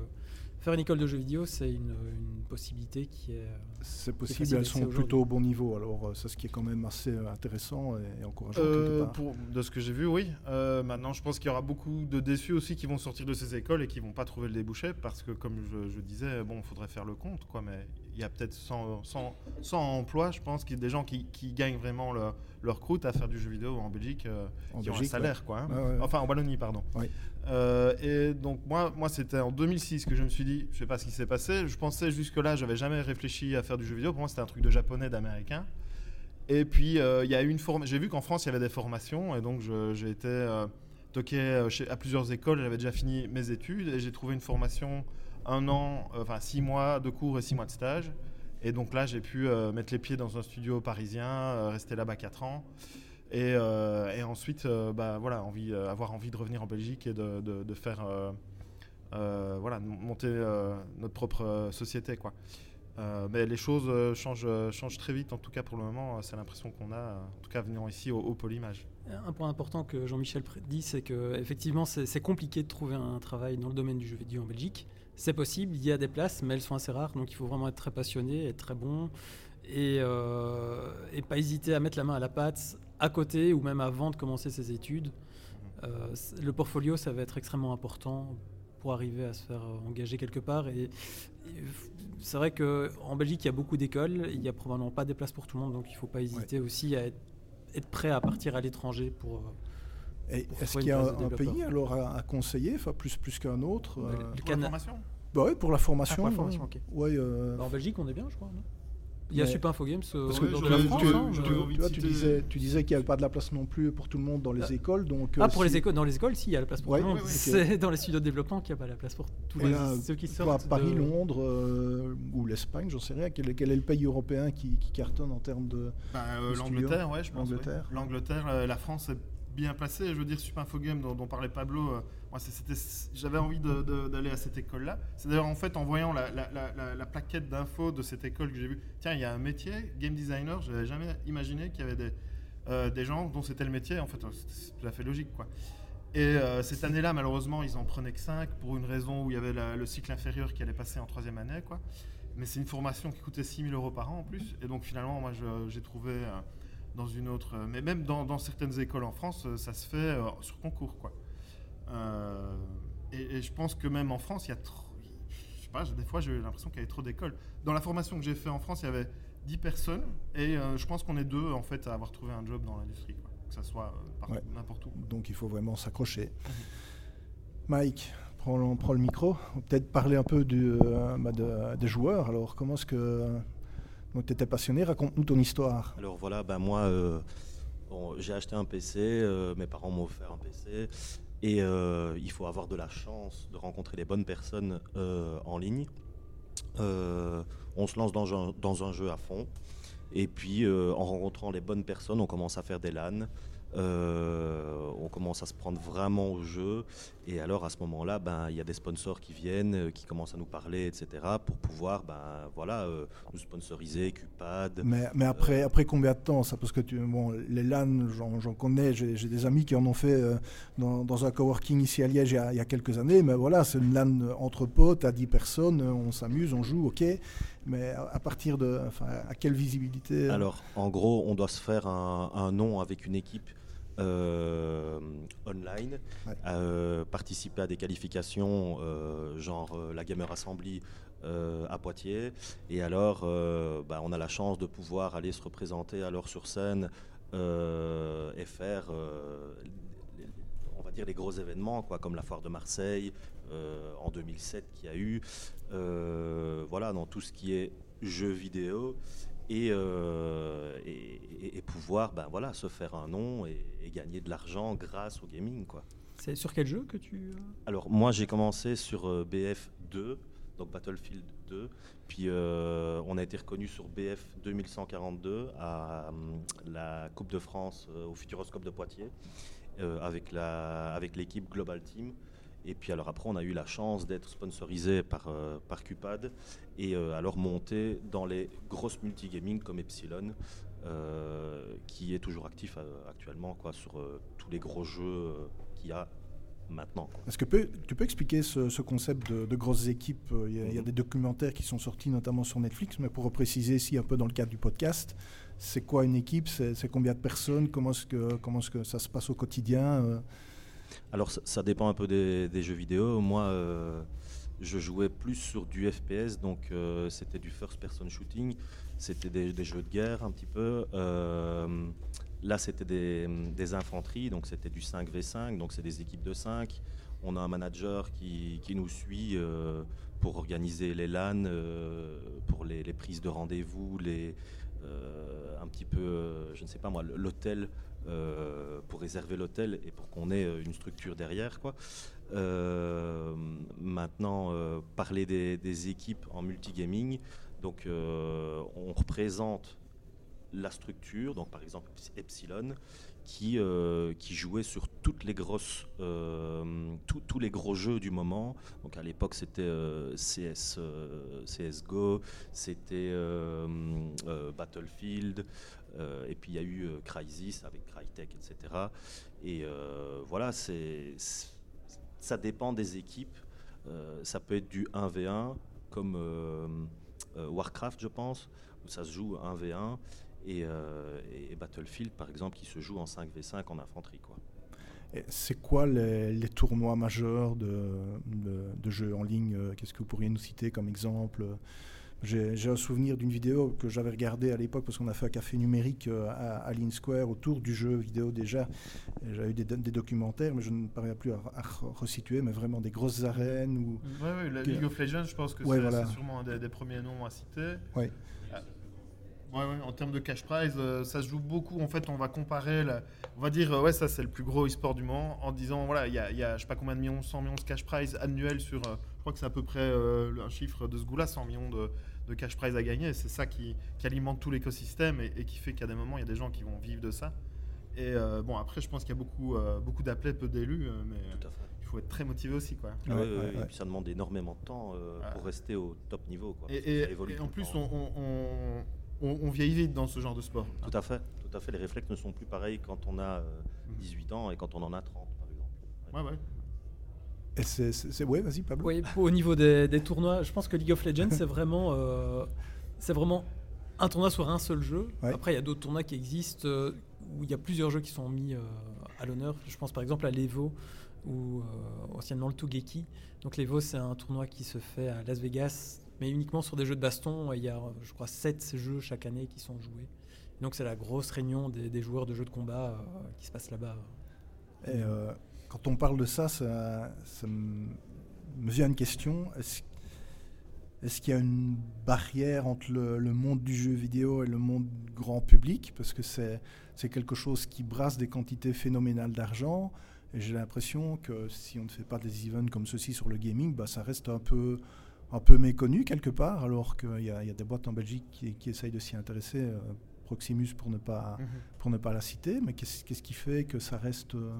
faire une école de jeux vidéo, c'est une, possibilité qui est. C'est possible, elles sont plutôt au bon niveau. Alors, c'est ce qui est quand même assez intéressant et, encourageant. Pour, de ce que j'ai vu, oui. maintenant, je pense qu'il y aura beaucoup de déçus aussi qui vont sortir de ces écoles et qui vont pas trouver le débouché parce que, comme je, disais, bon, il faudrait faire le compte, quoi. Mais il y a peut-être 100, 100, emplois, je pense, qu'il y a des gens qui, gagnent vraiment leur croûte à faire du jeu vidéo en Belgique, euh, en qui ont un salaire, quoi. Hein. Enfin, en Wallonie, pardon. Euh, et donc, moi, moi c'était en 2006 que je me suis dit, je sais pas ce qui s'est passé. Je pensais jusque-là, j'avais jamais réfléchi à faire du jeu vidéo. Pour moi, c'était un truc de japonais, d'américain. Et puis, euh, il y a une J'ai vu qu'en France, il y avait des formations, et donc j'ai été toqué à plusieurs écoles. J'avais déjà fini mes études, et j'ai trouvé une formation un an, enfin six mois de cours et six mois de stage. Et donc là, j'ai pu euh, mettre les pieds dans un studio parisien, euh, rester là-bas quatre ans. Et, et ensuite, bah, voilà, avoir envie de revenir en Belgique et de, faire, voilà, monter notre propre société. Quoi. mais les choses changent, changent, très vite, en tout cas pour le moment, c'est l'impression qu'on a, en tout cas venant ici au, au Polymage. Un point important que Jean-Michel dit, c'est que effectivement, c'est compliqué de trouver un travail dans le domaine du jeu vidéo en Belgique. C'est possible, il y a des places, mais elles sont assez rares, donc il faut vraiment être très passionné, être très bon, et, euh, et pas hésiter à mettre la main à la pâte à côté ou même avant de commencer ses études. Euh, le portfolio, ça va être extrêmement important pour arriver à se faire engager quelque part. Et, c'est vrai qu'en Belgique, il y a beaucoup d'écoles, il n'y a probablement pas des places pour tout le monde, donc il ne faut pas hésiter aussi à être, être, prêt à partir à l'étranger pour, est-ce qu'il y a un, pays alors à, conseiller, enfin plus plus qu'un autre euh, Pour la formation bah oui, pour la formation. Ah, pour la formation, ok. Ouais, euh, bah, en Belgique, on est bien, je crois. Non? Il y a Super Info Games euh, Parce que dans la France, hein, tu, disais, tu disais qu'il n'y avait pas de la place non plus pour tout le monde dans les écoles. Donc, ah, pour les écoles, dans les écoles, si, il y a la place pour tout le monde. C'est dans les studios de développement qu'il n'y a pas la place pour tous les, ceux qui sortent. Paris, Londres ou l'Espagne, j'en sais rien. Quel, est le pays européen qui, cartonne en termes de. Bah, L'Angleterre, ouais, je pense. L'Angleterre, la France, bien placé. Je veux dire, Super Info Game dont, dont parlait Pablo, j'avais envie d'aller à cette école-là. C'est d'ailleurs en fait en voyant la, la, plaquette d'infos de cette école que j'ai vu, tiens, il y a un métier, game designer, je n'avais jamais imaginé qu'il y avait des, des gens dont c'était le métier. En fait, c'est tout à fait logique, quoi. Et cette année-là, malheureusement, ils en prenaient que 5 pour une raison où il y avait le cycle inférieur qui allait passer en troisième année, quoi. Mais c'est une formation qui coûtait 6 000 euros par an en plus. Et donc finalement, moi, j'ai trouvé euh, dans une autre... Euh, mais même dans, certaines écoles en France, euh, ça se fait sur concours, quoi. Et, je pense que même en France, il y a trop... Je sais pas, des fois, j'ai l'impression qu'il y avait trop d'écoles. Dans la formation que j'ai fait en France, il y avait 10 personnes. Et je pense qu'on est deux, en fait, à avoir trouvé un job dans l'industrie, Que ça soit n'importe où. Donc il faut vraiment s'accrocher. Mhm. Mike, on prend le micro. Peut-être parler un peu euh, bah, des joueurs. Alors, comment est-ce que tu étais passionné? Raconte-nous ton histoire. Alors voilà, ben moi, euh, j'ai acheté un PC, euh, mes parents m'ont offert un PC, et il faut avoir de la chance de rencontrer les bonnes personnes en ligne. on se lance dans dans un, jeu à fond, et puis en rencontrant les bonnes personnes, on commence à faire des LAN. Euh, on commence à se prendre vraiment au jeu. Et alors à ce moment-là, ben, il y a des sponsors qui viennent, euh, qui commencent à nous parler, etc. pour pouvoir ben, voilà, euh, nous sponsoriser, Cupad. Mais, mais après, après combien de temps ça? Parce que tu, bon, les LAN, j'en connais, j'ai des amis qui en ont fait dans, dans, un coworking ici à Liège il y a, quelques années. Mais voilà, c'est une LAN entre potes, à 10 personnes, on s'amuse, on joue, ok. Mais à partir de. Enfin, à quelle visibilité Alors, en gros, on doit se faire un, un nom avec une équipe euh, online, euh, participer à des qualifications euh, genre la Gamer Assembly à Poitiers. Et alors, bah, on a la chance de pouvoir aller se représenter alors sur scène et faire on va dire les gros événements quoi, comme la foire de Marseille en 2007 qui a eu voilà dans tout ce qui est jeux vidéo euh, et, et, pouvoir ben voilà, se faire un nom et, gagner de l'argent grâce au gaming. Quoi. C'est sur quel jeu que tu... Euh Alors moi j'ai commencé sur euh, BF2, donc Battlefield 2, puis on a été reconnu sur BF 2142 à la Coupe de France au Futuroscope de Poitiers avec l'équipe Global Team. Et puis alors après, on a eu la chance d'être sponsorisé par, euh, par Cupad et euh, alors monter dans les grosses multigaming comme Epsilon, euh, qui est toujours actif actuellement quoi, sur tous les gros jeux qu'il y a maintenant. Est-ce que tu peux expliquer ce, concept de, grosses équipes il y, a, mhm. des documentaires qui sont sortis notamment sur Netflix, mais pour préciser ici un peu dans le cadre du podcast, c'est quoi une équipe C'est combien de personnes Comment est-ce que, comment est -ce que ça se passe au quotidien alors ça, dépend un peu des, jeux vidéo. Moi, euh, je jouais plus sur du FPS, donc euh, c'était du first person shooting, c'était des, jeux de guerre un petit peu. Euh, là, c'était des, infanteries, donc c'était du 5v5, donc c'est des équipes de 5. On a un manager qui, nous suit pour organiser les LAN, pour les, les prises de rendez-vous, les, un petit peu, je ne sais pas moi, l'hôtel euh, pour réserver l'hôtel et pour qu'on ait euh, une structure derrière. Quoi. Euh, maintenant, parler des, équipes en multigaming, donc on représente la structure, donc par exemple Epsilon, qui, qui jouait sur toutes les grosses, tous les gros jeux du moment. Donc à l'époque c'était CS, CSGO, c'était Battlefield, euh, et puis il y a eu euh, Crysis avec Crytek, etc. Et euh, voilà, c'est, ça dépend des équipes. ça peut être du 1v1 comme Warcraft, je pense, où ça se joue 1v1. Et, Battlefield, par exemple, qui se joue en 5v5 en infanterie. Quoi. C'est quoi les, tournois majeurs de, jeux en ligne Qu'est-ce que vous pourriez nous citer comme exemple j'ai un souvenir d'une vidéo que j'avais regardée à l'époque parce qu'on a fait un café numérique euh, à, à Square autour du jeu vidéo déjà. J'avais eu des, documentaires, mais je ne parviens plus à, resituer, mais vraiment des grosses arènes. Où, oui, oui, la League of Legends, je pense que c'est sûrement un des, premiers noms à citer. Oui. Ah. Ouais, ouais, en termes de cash prize, euh, ça se joue beaucoup. En fait, on va comparer, on va dire, euh, ouais, ça c'est le plus gros e-sport du moment, en disant, voilà, il y a, y a, je sais pas combien de millions, 100 millions de cash prize annuels sur, crois que c'est à peu près euh, un chiffre de ce goût-là, 100 millions de, cash prize à gagner. C'est ça qui, alimente tout l'écosystème et, qui fait qu'à des moments, il y a des gens qui vont vivre de ça. Et bon, après, je pense qu'il y a beaucoup, beaucoup d'appelés, peu d'élus, mais il faut être très motivé aussi. Quoi. Ah et puis ça demande énormément de temps pour rester au top niveau. Quoi, et, en plus, on, on, vieillit vite dans ce genre de sport. Tout à fait. Tout à fait. Les réflexes ne sont plus pareils quand on a 18 ans et quand on en a 30, par exemple. Ouais, ouais. C'est, ouais, vas-y, Pablo. Oui, au niveau des, tournois, je pense que League of Legends, c'est vraiment, euh, c'est vraiment un tournoi sur un seul jeu. Après, il y a d'autres tournois qui existent euh, où il y a plusieurs jeux qui sont mis euh, à l'honneur. Je pense par exemple à l'Evo ou anciennement le Togeki. Donc l'Evo, c'est un tournoi qui se fait à Las Vegas, mais uniquement sur des jeux de baston. Il y a, je crois, 7 jeux chaque année qui sont joués. Donc c'est la grosse réunion des, joueurs de jeux de combat qui se passe là-bas. Et quand on parle de ça, ça, me vient une question. Est-ce qu'il y a une barrière entre le, monde du jeu vidéo et le monde grand public? Parce que c'est quelque chose qui brasse des quantités phénoménales d'argent. Et j'ai l'impression que si on ne fait pas des events comme ceci sur le gaming, bah, ça reste un peu, un peu méconnu quelque part, alors qu'il y, a des boîtes en Belgique qui, essayent de s'y intéresser. Euh, Proximus pour ne pas, mhm. pour ne pas la citer. Mais qu'est-ce qui fait que ça reste... Euh,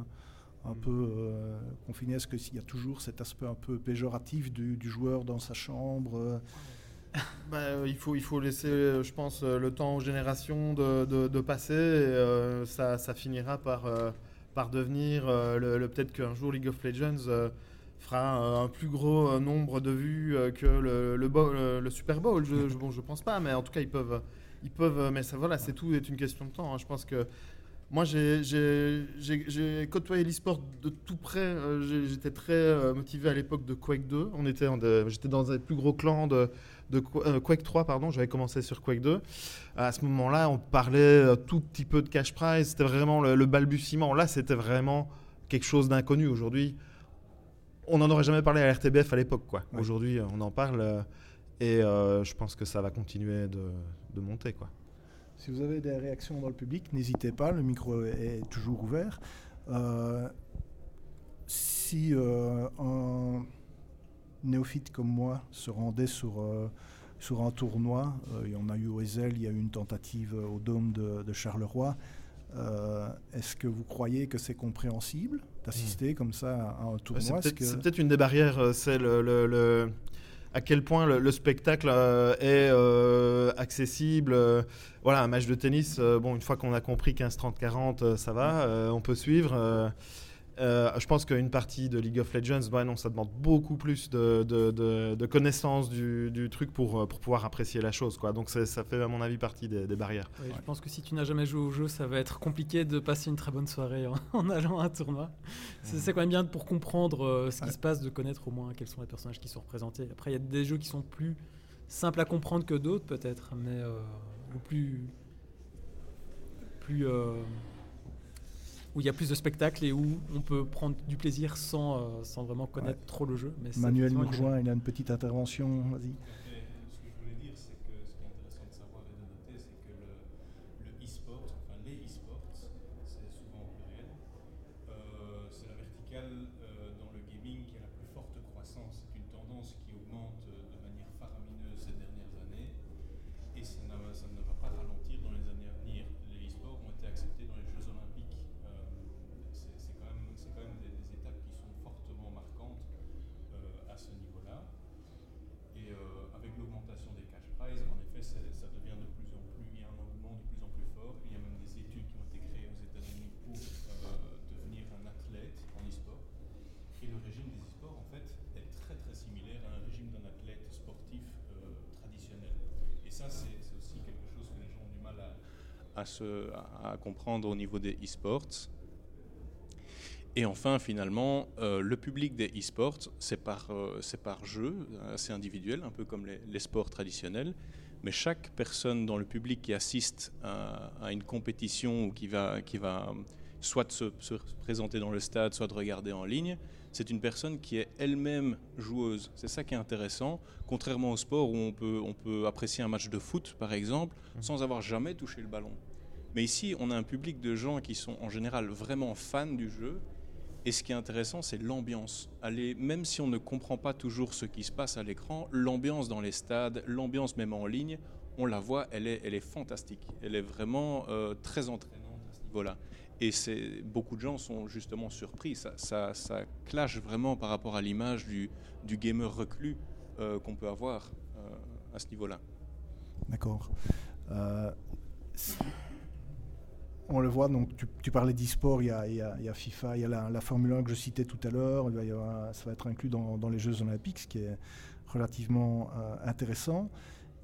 un peu euh, confiné Est-ce qu'il y a toujours cet aspect un peu péjoratif du, joueur dans sa chambre euh? bah, euh, il, faut, il faut laisser, je pense, le temps aux générations de, passer. Et, ça, finira par, par devenir le, peut-être qu'un jour League of Legends fera un plus gros nombre de vues que le, Super Bowl. Je, je, bon, pense pas, mais en tout cas, ils peuvent. Ils peuvent mais ça, voilà, c'est tout est une question de temps. Hein. Je pense que moi, j'ai côtoyé l'e-sport de tout près. Euh, j'étais très euh, motivé à l'époque de Quake 2. On était, j'étais dans un plus gros clan de, de euh, Quake 3, pardon. J'avais commencé sur Quake 2. À ce moment-là, on parlait tout petit peu de cash prize. C'était vraiment le, balbutiement. Là, c'était vraiment quelque chose d'inconnu. Aujourd'hui, on n'en aurait jamais parlé à RTBF à l'époque. quoi. Aujourd'hui, on en parle et je pense que ça va continuer de, de monter. quoi. Si vous avez des réactions dans le public, n'hésitez pas, le micro est toujours ouvert. Euh, si euh, un néophyte comme moi se rendait sur, euh, sur un tournoi, il y en a eu au Ezel, il y a eu une tentative au Dôme de, Charleroi, est-ce que vous croyez que c'est compréhensible d'assister comme ça à un tournoi? C'est peut-être une des barrières, c'est le à quel point le, spectacle euh, est euh, accessible. Euh, voilà, un match de tennis, bon, une fois qu'on a compris 15-30-40, ça va, on peut suivre. Euh, je pense qu'une partie de League of Legends, bah non, ça demande beaucoup plus de, de, connaissance du, truc pour, euh, pour pouvoir apprécier la chose. Quoi. Donc ça fait à mon avis partie des, barrières. Je pense que si tu n'as jamais joué au jeu, ça va être compliqué de passer une très bonne soirée en, allant à un tournoi. C'est quand même bien pour comprendre euh, ce qui se passe, de connaître au moins quels sont les personnages qui sont représentés. Après, il y a des jeux qui sont plus simples à comprendre que d'autres peut-être, mais plus... plus où il y a plus de spectacles et où on peut prendre du plaisir sans, euh, sans vraiment connaître trop le jeu. Mais Manuel nous rejoint, il a une petite intervention, vas-y. À, comprendre au niveau des e-sports. Et enfin, finalement, euh, le public des e-sports, c'est par, euh, par jeu, assez individuel, un peu comme les, sports traditionnels. Mais chaque personne dans le public qui assiste à, une compétition ou qui va, qui va soit se, se, présenter dans le stade, soit de regarder en ligne, c'est une personne qui est elle-même joueuse. C'est ça qui est intéressant, contrairement au sport où on peut, on peut apprécier un match de foot, par exemple, mmh. sans avoir jamais touché le ballon. Mais ici, on a un public de gens qui sont en général vraiment fans du jeu. Et ce qui est intéressant, c'est l'ambiance. même si on ne comprend pas toujours ce qui se passe à l'écran, l'ambiance dans les stades, l'ambiance même en ligne, on la voit, elle est, elle est fantastique. Elle est vraiment euh, très entraînante à ce niveau-là. Et beaucoup de gens sont justement surpris. Ça, ça, clash vraiment par rapport à l'image du, gamer reclus euh, qu'on peut avoir euh, à ce niveau-là. D'accord. Euh, on le voit, donc tu, parlais d'e-sport, il, y a FIFA, il y a la, Formule 1 que je citais tout à l'heure, ça va être inclus dans, les Jeux Olympiques, ce qui est relativement intéressant.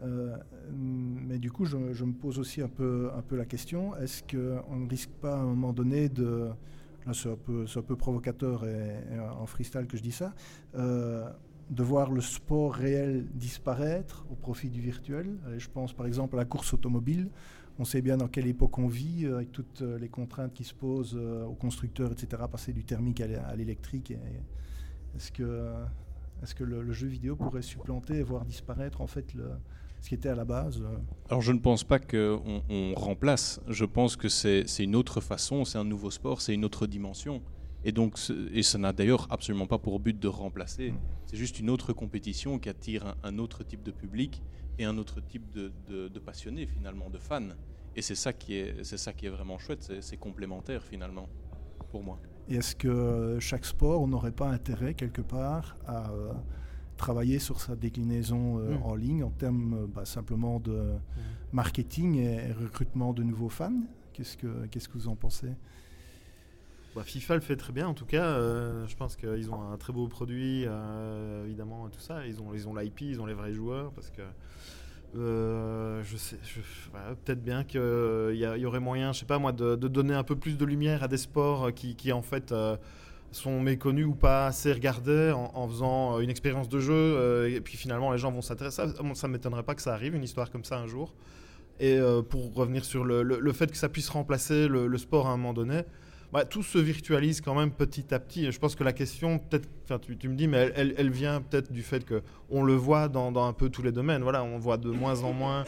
Euh, mais du coup, je, me pose aussi un peu, la question est-ce qu'on ne risque pas à un moment donné de. Là, c'est un, peu, un peu provocateur et, en freestyle que je dis ça. Euh, de voir le sport réel disparaître au profit du virtuel? je pense par exemple à la course automobile. On sait bien dans quelle époque on vit, euh, avec toutes les contraintes qui se posent aux constructeurs, etc., passer du thermique à l'électrique. Est-ce que, est -ce que le, le, jeu vidéo pourrait supplanter, voire disparaître en fait le, ce qui était à la base euh. Alors je ne pense pas qu'on on remplace, je pense que c'est une autre façon, c'est un nouveau sport, c'est une autre dimension. Et donc, et ça n'a d'ailleurs absolument pas pour but de remplacer. Mm. C'est juste une autre compétition qui attire un, autre type de public et un autre type de, de, passionnés finalement, de fans. Et c'est ça qui est, c'est ça qui est vraiment chouette. C'est complémentaire finalement, pour moi. Et est-ce que chaque sport, on n'aurait pas intérêt quelque part à euh, travailler sur sa déclinaison euh, mm. en ligne en termes euh, bah, simplement de mm. marketing et, recrutement de nouveaux fans? Qu'est-ce que, qu'est-ce que vous en pensez? Bah, FIFA le fait très bien en tout cas. Euh, je pense qu'ils ont un très beau produit, évidemment, tout ça. Ils ont, ils ont l'IP, ils ont les vrais joueurs parce que. Je sais, peut-être bien qu'il y, y, aurait moyen, je sais pas moi, de, donner un peu plus de lumière à des sports qui, qui en fait sont méconnus ou pas assez regardés en, faisant euh, une expérience de jeu. Euh, et puis finalement, les gens vont s'intéresser. Ça ne m'étonnerait pas que ça arrive, une histoire comme ça un jour. Et euh, pour revenir sur le, fait que ça puisse remplacer le, sport à un moment donné, bah, tout se virtualise quand même petit à petit. je pense que la question, peut-être, tu, tu, me dis, mais elle, elle, vient peut-être du fait qu'on le voit dans, dans, un peu tous les domaines. Voilà, on voit de moins en moins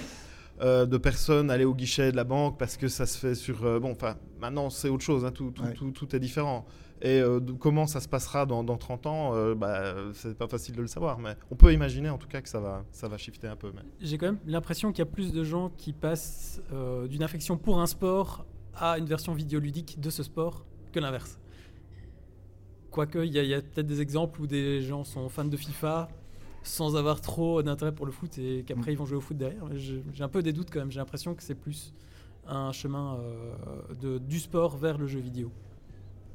de personnes aller au guichet de la banque parce que ça se fait sur. bon, enfin, maintenant c'est autre chose, hein, tout, tout, tout, tout, est différent. Et euh, comment ça se passera dans, 30 ans, euh, bah, c'est pas facile de le savoir, mais on peut imaginer en tout cas que ça va, ça va shifter un peu. J'ai quand même l'impression qu'il y a plus de gens qui passent euh, d'une affection pour un sport à une version vidéoludique de ce sport que l'inverse. Quoique, il y a, peut-être des exemples où des gens sont fans de FIFA sans avoir trop d'intérêt pour le foot et qu'après ils vont jouer au foot derrière. J'ai un peu des doutes quand même. J'ai l'impression que c'est plus un chemin de, du sport vers le jeu vidéo.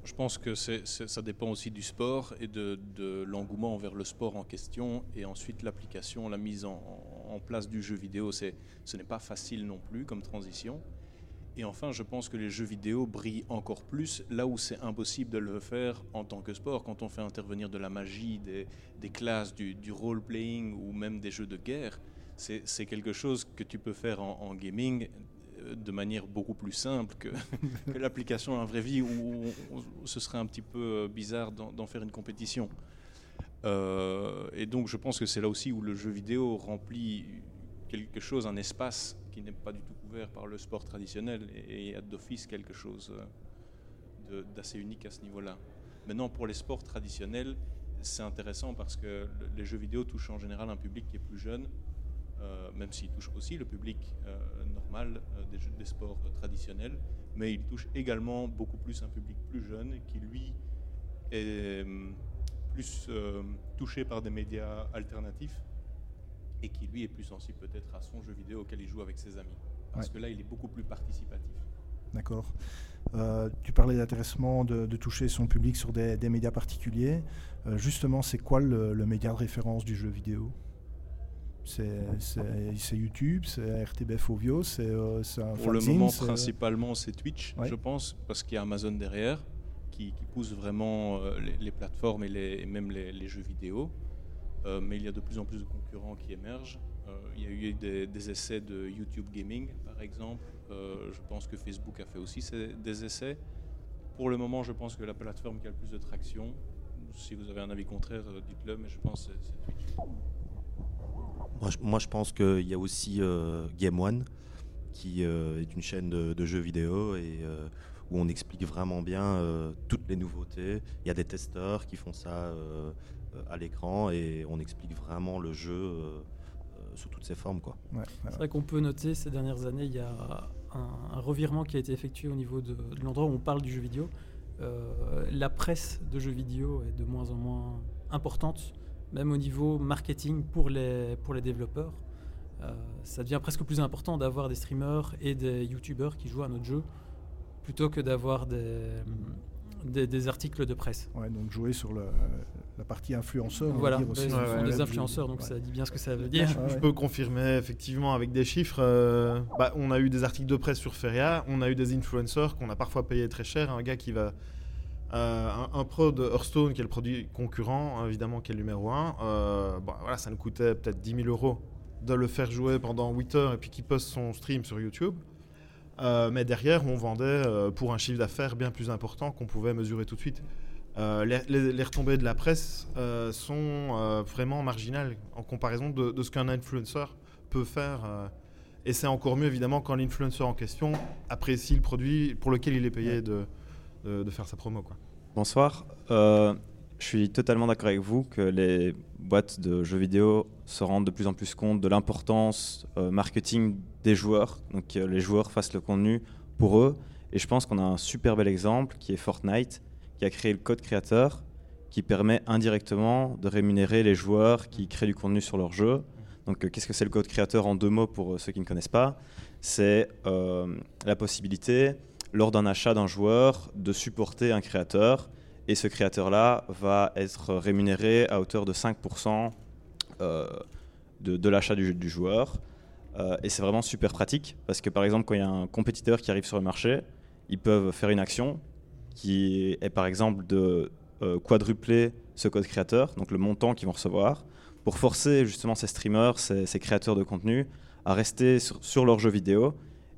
Je pense que ça dépend aussi du sport et de, l'engouement envers le sport en question. Et ensuite, l'application, la mise en, place du jeu vidéo, ce n'est pas facile non plus comme transition. Et enfin, je pense que les jeux vidéo brillent encore plus là où c'est impossible de le faire en tant que sport. Quand on fait intervenir de la magie, des, classes, du, role-playing ou même des jeux de guerre, c'est quelque chose que tu peux faire en gaming de manière beaucoup plus simple que, l'application en vraie vie où, ce serait un petit peu euh, bizarre d'en faire une compétition. Euh, et donc je pense que c'est là aussi où le jeu vidéo remplit quelque chose, un espace qui n'est pas du tout par le sport traditionnel et, il y a d'office quelque chose euh, d'assez unique à ce niveau-là. Maintenant pour les sports traditionnels, c'est intéressant parce que les jeux vidéo touchent en général un public qui est plus jeune, euh, même s'il touche aussi le public euh, normal des, des, sports traditionnels, mais il touche également beaucoup plus un public plus jeune qui, lui, est plus touché par des médias alternatifs et qui, lui, est plus sensible peut-être à son jeu vidéo auquel il joue avec ses amis. Parce que là, il est beaucoup plus participatif. D'accord. tu parlais d'intéressement, de, toucher son public sur des, médias particuliers. justement, c'est quoi le, le, média de référence du jeu vidéo? C'est YouTube, c'est RTBF Ovio, c'est euh, Pour le moment, principalement, c'est Twitch, je pense, parce qu'il y a Amazon derrière qui, pousse vraiment euh, les, plateformes et, les, même les, jeux vidéo. Euh, mais il y a de plus en plus de concurrents qui émergent. Il y a eu des, essais de YouTube Gaming, par exemple. je pense que Facebook a fait aussi des essais. Pour le moment, je pense que la plateforme qui a le plus de traction, si vous avez un avis contraire, dites-le, mais je pense que c'est Twitch. Moi je, pense qu'il y a aussi euh, Game One, qui euh, est une chaîne de, jeux vidéo et euh, où on explique vraiment bien toutes les nouveautés. Il y a des testeurs qui font ça à l'écran et on explique vraiment le jeu sous toutes ses formes. C'est vrai qu'on peut noter ces dernières années, il y a un, revirement qui a été effectué au niveau de, l'endroit où on parle du jeu vidéo. la presse de jeux vidéo est de moins en moins importante, même au niveau marketing pour les, pour les développeurs. ça devient presque plus important d'avoir des streamers et des youtubeurs qui jouent à notre jeu plutôt que d'avoir des, des, articles de presse. Ouais, donc jouer sur la partie influenceur. Voilà, ben, ce sont des influenceurs, donc ça dit bien ce que ça veut dire. Je peux confirmer effectivement avec des chiffres. Euh, bah, on a eu des articles de presse sur Feria, on a eu des influenceurs qu'on a parfois payé très cher. Un gars qui va. Euh, un, pro de Hearthstone, qui est le produit concurrent, évidemment, qui est le numéro 1, euh, bah, voilà, ça nous coûtait peut-être 10 000 euros de le faire jouer pendant 8 heures et puis qu'il poste son stream sur YouTube. Euh, mais derrière, on vendait euh, pour un chiffre d'affaires bien plus important qu'on pouvait mesurer tout de suite. Euh, les, retombées de la presse sont vraiment marginales en comparaison de, ce qu'un influenceur peut faire. et c'est encore mieux, évidemment, quand l'influenceur en question apprécie le produit pour lequel il est payé de, de, faire sa promo. Quoi. Bonsoir. Je suis totalement d'accord avec vous que les boîtes de jeux vidéo se rendent de plus en plus compte de l'importance marketing des joueurs, donc que les joueurs fassent le contenu pour eux. Et je pense qu'on a un super bel exemple qui est Fortnite, qui a créé le code créateur, qui permet indirectement de rémunérer les joueurs qui créent du contenu sur leur jeu. Donc euh, qu'est-ce que c'est le code créateur en deux mots pour euh, ceux qui ne connaissent pas? C'est euh, la possibilité, lors d'un achat d'un joueur, de supporter un créateur. Et ce créateur-là va être rémunéré à hauteur de 5% de, de l'achat du, du joueur. Euh, et c'est vraiment super pratique parce que par exemple, quand il y a un compétiteur qui arrive sur le marché, ils peuvent faire une action qui est par exemple de euh, quadrupler ce code créateur, donc le montant qu'ils vont recevoir, pour forcer justement ces streamers, ces, créateurs de contenu à rester sur, leur jeu vidéo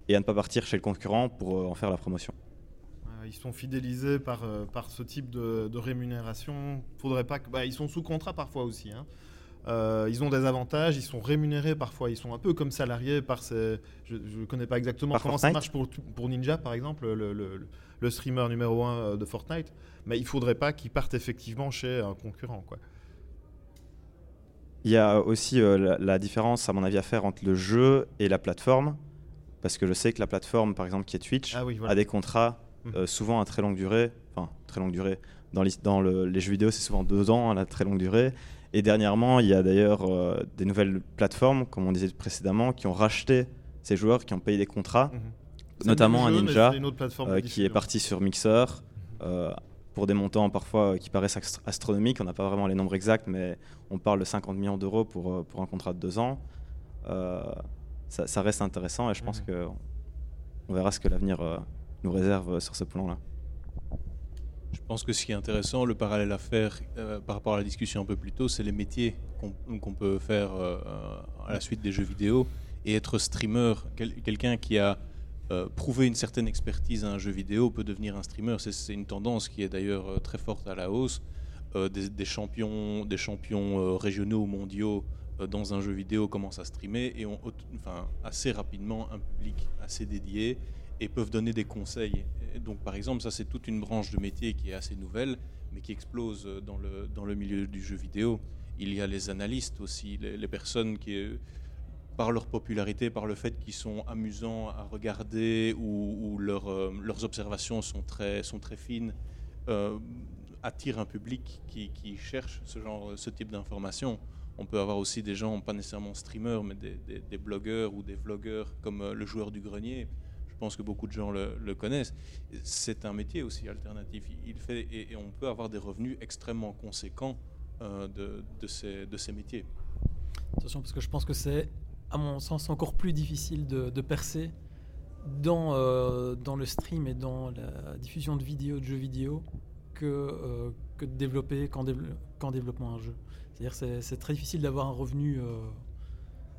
et à ne pas partir chez le concurrent pour euh, en faire la promotion. Ils sont fidélisés par, par ce type de, rémunération. Faudrait pas que, bah, ils sont sous contrat parfois aussi. Hein. Euh, ils ont des avantages, ils sont rémunérés parfois, ils sont un peu comme salariés par ces. Je ne connais pas exactement comment ça marche pour, pour, Ninja, par exemple, le, le, streamer numéro 1 euh, de Fortnite, mais il ne faudrait pas qu'ils partent effectivement chez un concurrent. Quoi. Il y a aussi euh, la, différence, à mon avis, à faire entre le jeu et la plateforme, parce que je sais que la plateforme, par exemple, qui est Twitch, ah a des contrats mmh. souvent à très longue durée, enfin, très longue durée. Dans, les, dans les jeux vidéo, c'est souvent deux ans à la très longue durée. Et dernièrement, il y a d'ailleurs euh, des nouvelles plateformes, comme on disait précédemment, qui ont racheté ces joueurs, qui ont payé des contrats, mhm. notamment un Ninja, euh, qui est parti sur Mixer, euh, pour des montants parfois qui paraissent astronomiques. On n'a pas vraiment les nombres exacts, mais on parle de 50 millions d'euros pour, pour un contrat de deux ans. Ça, reste intéressant et je pense qu'on mhm. que on verra ce que l'avenir nous réserve sur ce plan-là. Je pense que ce qui est intéressant, le parallèle à faire euh, par rapport à la discussion un peu plus tôt, c'est les métiers qu'on peut faire euh, à la suite des jeux vidéo. Et être streamer, quelqu'un qui a euh, prouvé une certaine expertise à un jeu vidéo peut devenir un streamer. C'est une tendance qui est d'ailleurs très forte à la hausse. Des, champions, des champions régionaux ou mondiaux dans un jeu vidéo commencent à streamer et ont assez rapidement un public assez dédié et peuvent donner des conseils donc, par exemple, ça, c'est toute une branche de métier qui est assez nouvelle, mais qui explose dans le, dans le milieu du jeu vidéo. Il y a les analystes aussi, les, personnes qui, par leur popularité, par le fait qu'ils sont amusants à regarder ou, euh, leurs observations sont très, sont très fines, euh, attirent un public qui, qui, cherche ce, genre, ce type d'informations. On peut avoir aussi des gens, pas nécessairement streamers, mais des, blogueurs ou des vlogueurs comme euh, le joueur du grenier, pense que beaucoup de gens le, connaissent. C'est un métier aussi alternatif. Il fait, et, on peut avoir des revenus extrêmement conséquents euh, de, ces, métiers. Attention, parce que je pense que c'est, à mon sens, encore plus difficile de, percer dans, euh, dans le stream et dans la diffusion de vidéos, de jeux vidéo, que, euh, que de développer qu'en, développement un jeu. C'est-à-dire c'est, c'est très difficile d'avoir un revenu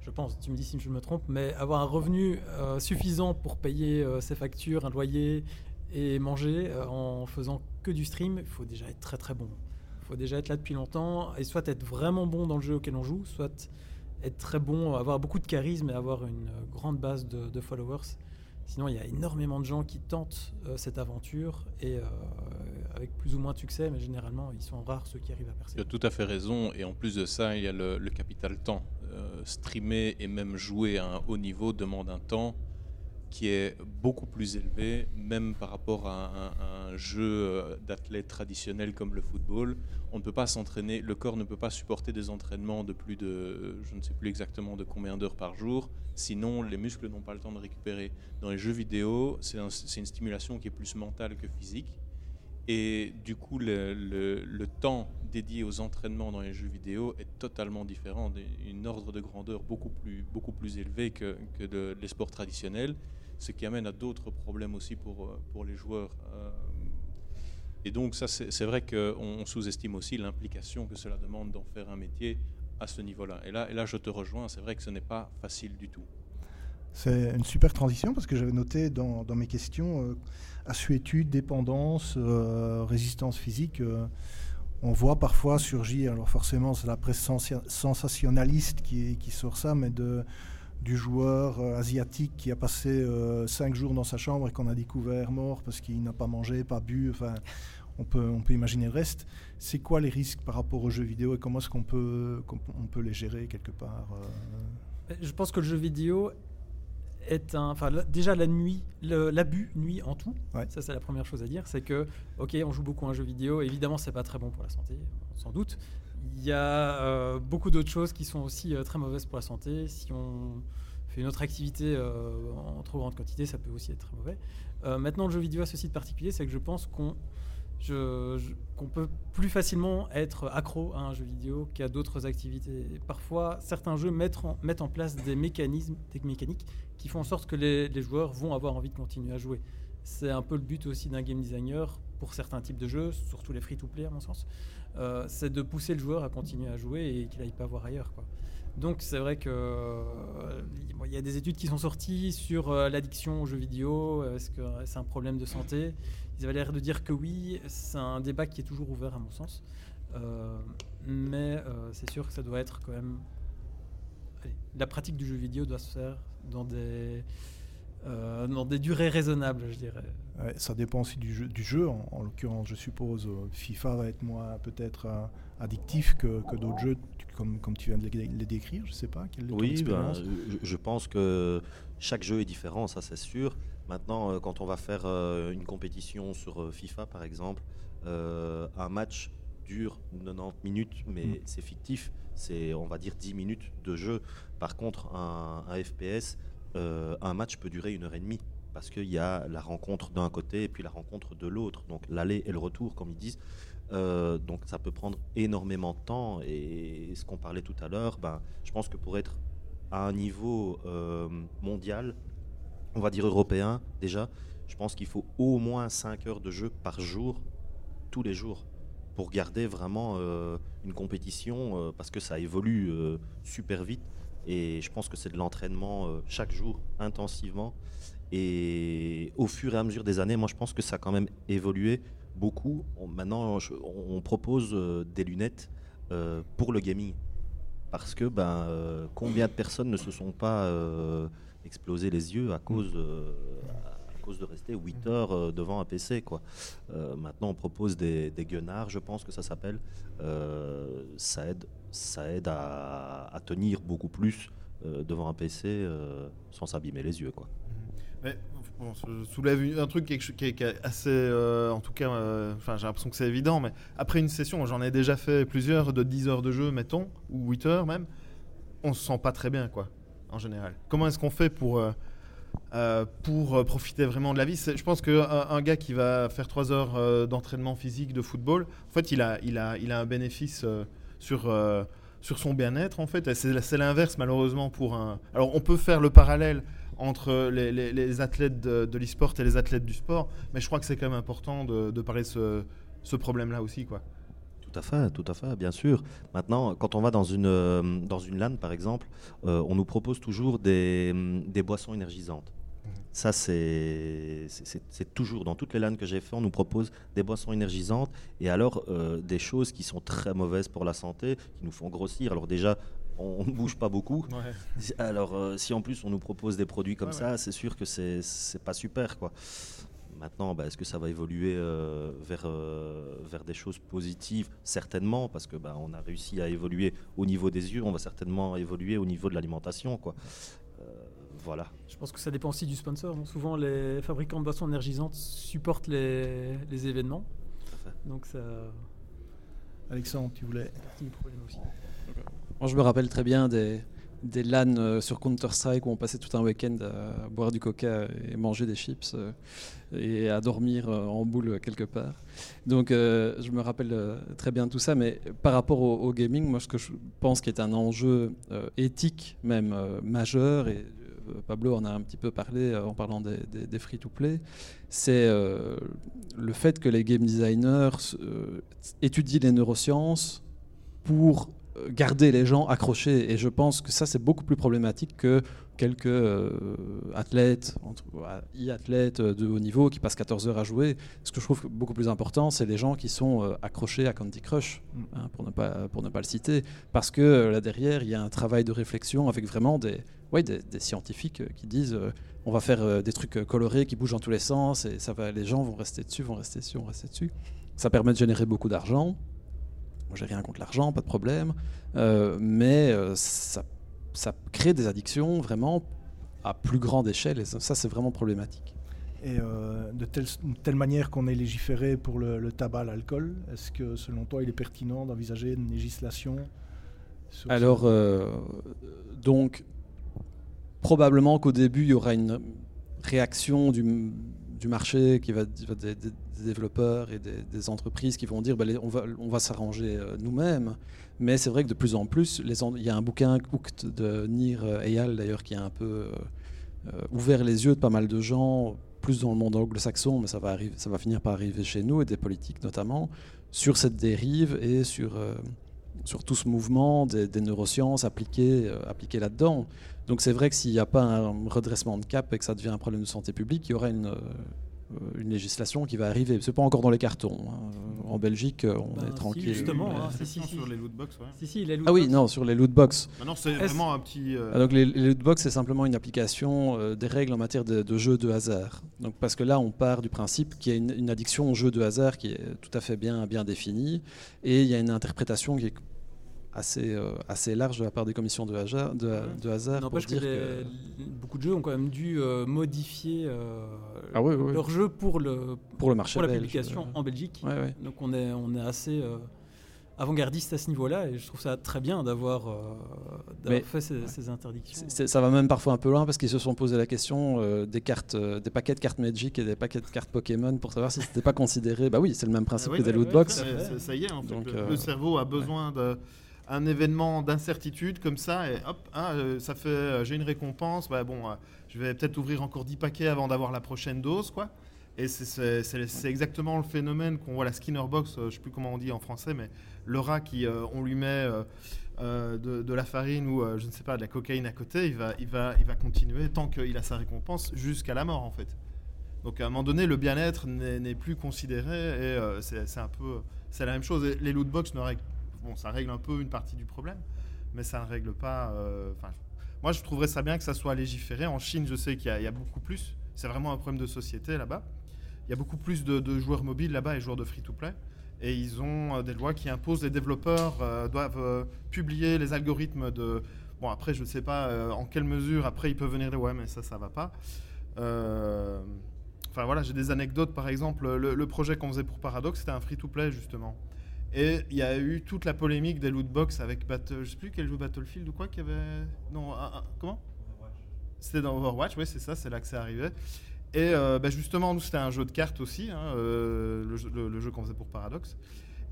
je pense, tu me dis si je me trompe, mais avoir un revenu euh, suffisant pour payer euh, ses factures, un loyer et manger euh, en faisant que du stream, il faut déjà être très très bon. Il faut déjà être là depuis longtemps et soit être vraiment bon dans le jeu auquel on joue, soit être très bon, avoir beaucoup de charisme et avoir une grande base de, followers. Sinon, il y a énormément de gens qui tentent cette aventure et avec plus ou moins de succès, mais généralement, ils sont rares ceux qui arrivent à percer. Tu as tout à fait raison, et en plus de ça, il y a le, capital temps. Euh, streamer et même jouer à un haut niveau demande un temps qui est beaucoup plus élevé, même par rapport à un, jeu euh, d'athlète traditionnel comme le football. On ne peut pas s'entraîner, le corps ne peut pas supporter des entraînements de plus de, je ne sais plus exactement de combien d'heures par jour, sinon les muscles n'ont pas le temps de récupérer. Dans les jeux vidéo, c'est une stimulation qui est plus mentale que physique. Et du coup, le, temps dédié aux entraînements dans les jeux vidéo est totalement différent, une ordre de grandeur beaucoup plus, beaucoup plus élevé que, les sports traditionnels ce qui amène à d'autres problèmes aussi pour, euh, pour les joueurs. Euh. Et donc ça, c'est vrai qu'on sous-estime aussi l'implication que cela demande d'en faire un métier à ce niveau-là. Et là, et là, je te rejoins, c'est vrai que ce n'est pas facile du tout. C'est une super transition parce que j'avais noté dans, dans, mes questions euh, assuétude, dépendance, résistance physique. on voit parfois surgir, alors forcément c'est la presse sensationnaliste qui, qui sort ça, mais de, du joueur euh, asiatique qui a passé euh, cinq jours dans sa chambre et qu'on a découvert mort parce qu'il n'a pas mangé, pas bu. Enfin, on peut, on peut imaginer le reste. C'est quoi les risques par rapport aux jeux vidéo et comment est-ce qu'on peut, on peut les gérer quelque part euh? Je pense que le jeu vidéo est un. Enfin, déjà, la nuit, l'abus nuit en tout. Ça, c'est la première chose à dire. C'est que, ok, on joue beaucoup à un jeu vidéo. Évidemment, c'est pas très bon pour la santé, sans doute. Il y a euh, beaucoup d'autres choses qui sont aussi euh, très mauvaises pour la santé. Si on fait une autre activité euh, en trop grande quantité, ça peut aussi être très mauvais. maintenant, le jeu vidéo a ceci de particulier, c'est que je pense qu'on peut plus facilement être accro à un jeu vidéo qu'à d'autres activités. parfois, certains jeux mettent en, place des mécanismes, des mécaniques qui font en sorte que les joueurs vont avoir envie de continuer à jouer. C'est un peu le but aussi d'un game designer pour certains types de jeux, surtout les free-to-play à mon sens. Euh, c'est de pousser le joueur à continuer à jouer et qu'il n'aille pas voir ailleurs. Quoi. Donc c'est vrai que euh, il y a des études qui sont sorties sur euh, l'addiction aux jeux vidéo. Est-ce que c'est un problème de santé? Ils avaient l'air de dire que oui. C'est un débat qui est toujours ouvert à mon sens. mais c'est sûr que ça doit être quand même. la pratique du jeu vidéo doit se faire dans des euh, dans des durées raisonnables, je dirais. ça dépend aussi du jeu. Du jeu. En, l'occurrence, je suppose, euh, FIFA va être moins peut-être euh, addictif que, que d'autres jeux, comme, comme tu viens de les, décrire. Je sais pas. Quelle oui, ben, je, pense que chaque jeu est différent, ça c'est sûr. Maintenant, quand on va faire une compétition sur FIFA, par exemple, un match dure 90 minutes, mais mm. c'est fictif. C'est, on va dire, 10 minutes de jeu. Par contre, un, un FPS, euh, un match peut durer une heure et demie parce qu'il y a la rencontre d'un côté et puis la rencontre de l'autre, donc l'aller et le retour, comme ils disent. Euh, donc ça peut prendre énormément de temps. Et ce qu'on parlait tout à l'heure, ben, je pense que pour être à un niveau euh, mondial, on va dire européen déjà, je pense qu'il faut au moins 5 heures de jeu par jour, tous les jours, pour garder vraiment une compétition, parce que ça évolue super vite. Et je pense que c'est de l'entraînement euh, chaque jour, intensivement. Et au fur et à mesure des années, moi je pense que ça a quand même évolué beaucoup. maintenant, on propose euh, des lunettes euh, pour le gaming. Parce que ben, combien de personnes ne se sont pas explosé les yeux à cause, cause de rester 8 heures devant un PC. Quoi. maintenant, on propose des, guenards, je pense que ça s'appelle. ça aide ça aide à, tenir beaucoup plus euh, devant un PC euh, sans s'abîmer les yeux. Quoi. Mais, je soulève un truc qui est, assez, euh, en tout cas, j'ai l'impression que c'est évident, mais après une session, j'en ai déjà fait plusieurs de 10 heures de jeu, mettons, ou 8 heures même, on se sent pas très bien, quoi, en général. Comment est-ce qu'on fait pour, pour profiter vraiment de la vie Je pense qu'un un gars qui va faire 3 heures d'entraînement physique de football, en fait, il a, il a, il a un bénéfice sur, euh, sur son bien-être, en fait. C'est l'inverse, malheureusement, pour un. Alors, on peut faire le parallèle entre les, athlètes de, de l'e-sport et les athlètes du sport, mais je crois que c'est quand même important de, de parler de ce, ce problème-là aussi, quoi. Tout à fait, tout à fait, bien sûr. Maintenant, quand on va dans une, euh, dans une LAN, par exemple, euh, on nous propose toujours des, des boissons énergisantes. Ça, c'est toujours dans toutes les LAN que j'ai fait, on nous propose des boissons énergisantes et alors euh, des choses qui sont très mauvaises pour la santé, qui nous font grossir. Alors déjà, on ne bouge pas beaucoup. Alors euh, si en plus on nous propose des produits comme ça, c'est sûr que c'est pas super quoi. Maintenant, bah, est-ce que ça va évoluer euh, vers, vers des choses positives? Certainement, parce que bah, on a réussi à évoluer au niveau des yeux, on va certainement évoluer au niveau de l'alimentation. quoi voilà. Je pense que ça dépend aussi du sponsor. Souvent, les fabricants de boissons énergisantes supportent les, les événements. Donc ça. Alexandre, tu voulais. Moi, je me rappelle très bien des, des LAN euh, sur Counter-Strike où on passait tout un week-end à boire du coca et manger des chips euh, et à dormir euh, en boule quelque part. Donc je me rappelle très bien tout ça, mais par rapport au, gaming, moi ce que je pense qui est un enjeu éthique même majeur, et Pablo en a un petit peu parlé en parlant des, des free-to-play, c'est le fait que les game designers étudient les neurosciences pour garder les gens accrochés. Et je pense que ça, c'est beaucoup plus problématique que quelques euh, athlètes, e-athlètes de haut niveau qui passent 14 heures à jouer. Ce que je trouve beaucoup plus important, c'est les gens qui sont euh, accrochés à Candy Crush, mm. hein, pour, ne pas, pour ne pas le citer. Parce que euh, là derrière, il y a un travail de réflexion avec vraiment des, ouais, des, scientifiques qui disent on va faire des trucs colorés qui bougent dans tous les sens et ça va, les gens vont rester dessus, vont rester dessus, vont rester dessus. Ça permet de générer beaucoup d'argent. Moi, j'ai rien contre l'argent, pas de problème. Euh, mais euh, ça, ça, crée des addictions vraiment à plus grande échelle. Et ça, c'est vraiment problématique. Et euh, de telle, telle, manière qu'on est légiféré pour le, tabac, l'alcool, est-ce que selon toi, il est pertinent d'envisager une législation Alors, donc, probablement qu'au début, il y aura une réaction du, du marché, qui va, des, développeurs et des, entreprises qui vont dire bah, on va, on va s'arranger euh, nous-mêmes. Mais c'est vrai que de plus en plus, il y a un bouquin de Nir Eyal d'ailleurs qui a un peu euh, ouvert les yeux de pas mal de gens, plus dans le monde anglo-saxon, mais ça va, arriver, ça va finir par arriver chez nous et des politiques notamment, sur cette dérive et sur, euh, sur tout ce mouvement des, neurosciences appliquées, appliquées là-dedans. Donc c'est vrai que s'il n'y a pas un redressement de cap et que ça devient un problème de santé publique, il y aura une, euh, une législation qui va arriver. C'est pas encore dans les cartons. Hein. En Belgique, euh, on ben, est tranquille. justement, hein, sur les lootbox. Ouais. ah oui, non, sur les lootbox. Maintenant, c'est vraiment un petit. Euh, ah, donc les, les lootbox, c'est simplement une application des règles en matière de, de, jeux de hasard. Donc parce que là, on part du principe qu'il y a une, une, addiction au jeu de hasard qui est tout à fait bien, bien définie, et il y a une interprétation qui est assez, euh, assez large de la part des commissions de hasard. De, de hasard N'empêche que, beaucoup de jeux ont quand même dû euh, modifier euh, ah leur jeu pour le, pour le marché pour la publication en Belgique. Donc on est, on est assez avant-gardiste à ce niveau-là et je trouve ça très bien d'avoir fait ces, interdictions. ça va même parfois un peu loin parce qu'ils se sont posé la question des cartes, des paquets de cartes Magic et des paquets de cartes Pokémon pour savoir si c'était pas considéré. Bah oui, c'est le même principe ah que des lootbox. ça y est, en fait, le, cerveau a besoin de un événement d'incertitude comme ça et hop, hein, euh, ça fait, euh, j'ai une récompense, bah, bon, euh, je vais peut-être ouvrir encore 10 paquets avant d'avoir la prochaine dose, quoi. Et c'est exactement le phénomène qu'on voit la Skinner Box, je sais plus comment on dit en français, mais le rat qui, on lui met de, la farine ou je ne sais pas, de la cocaïne à côté, il va, il va, il va continuer tant qu'il a sa récompense jusqu'à la mort en fait. Donc à un moment donné, le bien-être n'est plus considéré et c'est un peu, c'est la même chose. Les loot box ne bon, ça règle un peu une partie du problème, mais ça ne règle pas. Euh, moi, je trouverais ça bien que ça soit légiféré. En Chine, je sais qu'il y, a beaucoup plus. C'est vraiment un problème de société là-bas. Il y a beaucoup plus de, joueurs mobiles là-bas et joueurs de free-to-play. Et ils ont euh, des lois qui imposent les développeurs euh, doivent publier les algorithmes de. Bon, après, je ne sais pas en quelle mesure. Après, ils peuvent venir dire ouais, mais ça, ça va pas. Enfin voilà, j'ai des anecdotes. Par exemple, le, le projet qu'on faisait pour Paradox, c'était un free-to-play justement. Et il y a eu toute la polémique des lootbox avec Battle, je sais plus quel jeu Battlefield ou quoi qu'il y avait. Non, comment? C'était dans Overwatch, oui, c'est ça, c'est là que c'est arrivé. Et euh, bah, justement, nous, c'était un jeu de cartes aussi, hein, euh, le, jeu, qu'on faisait pour Paradox.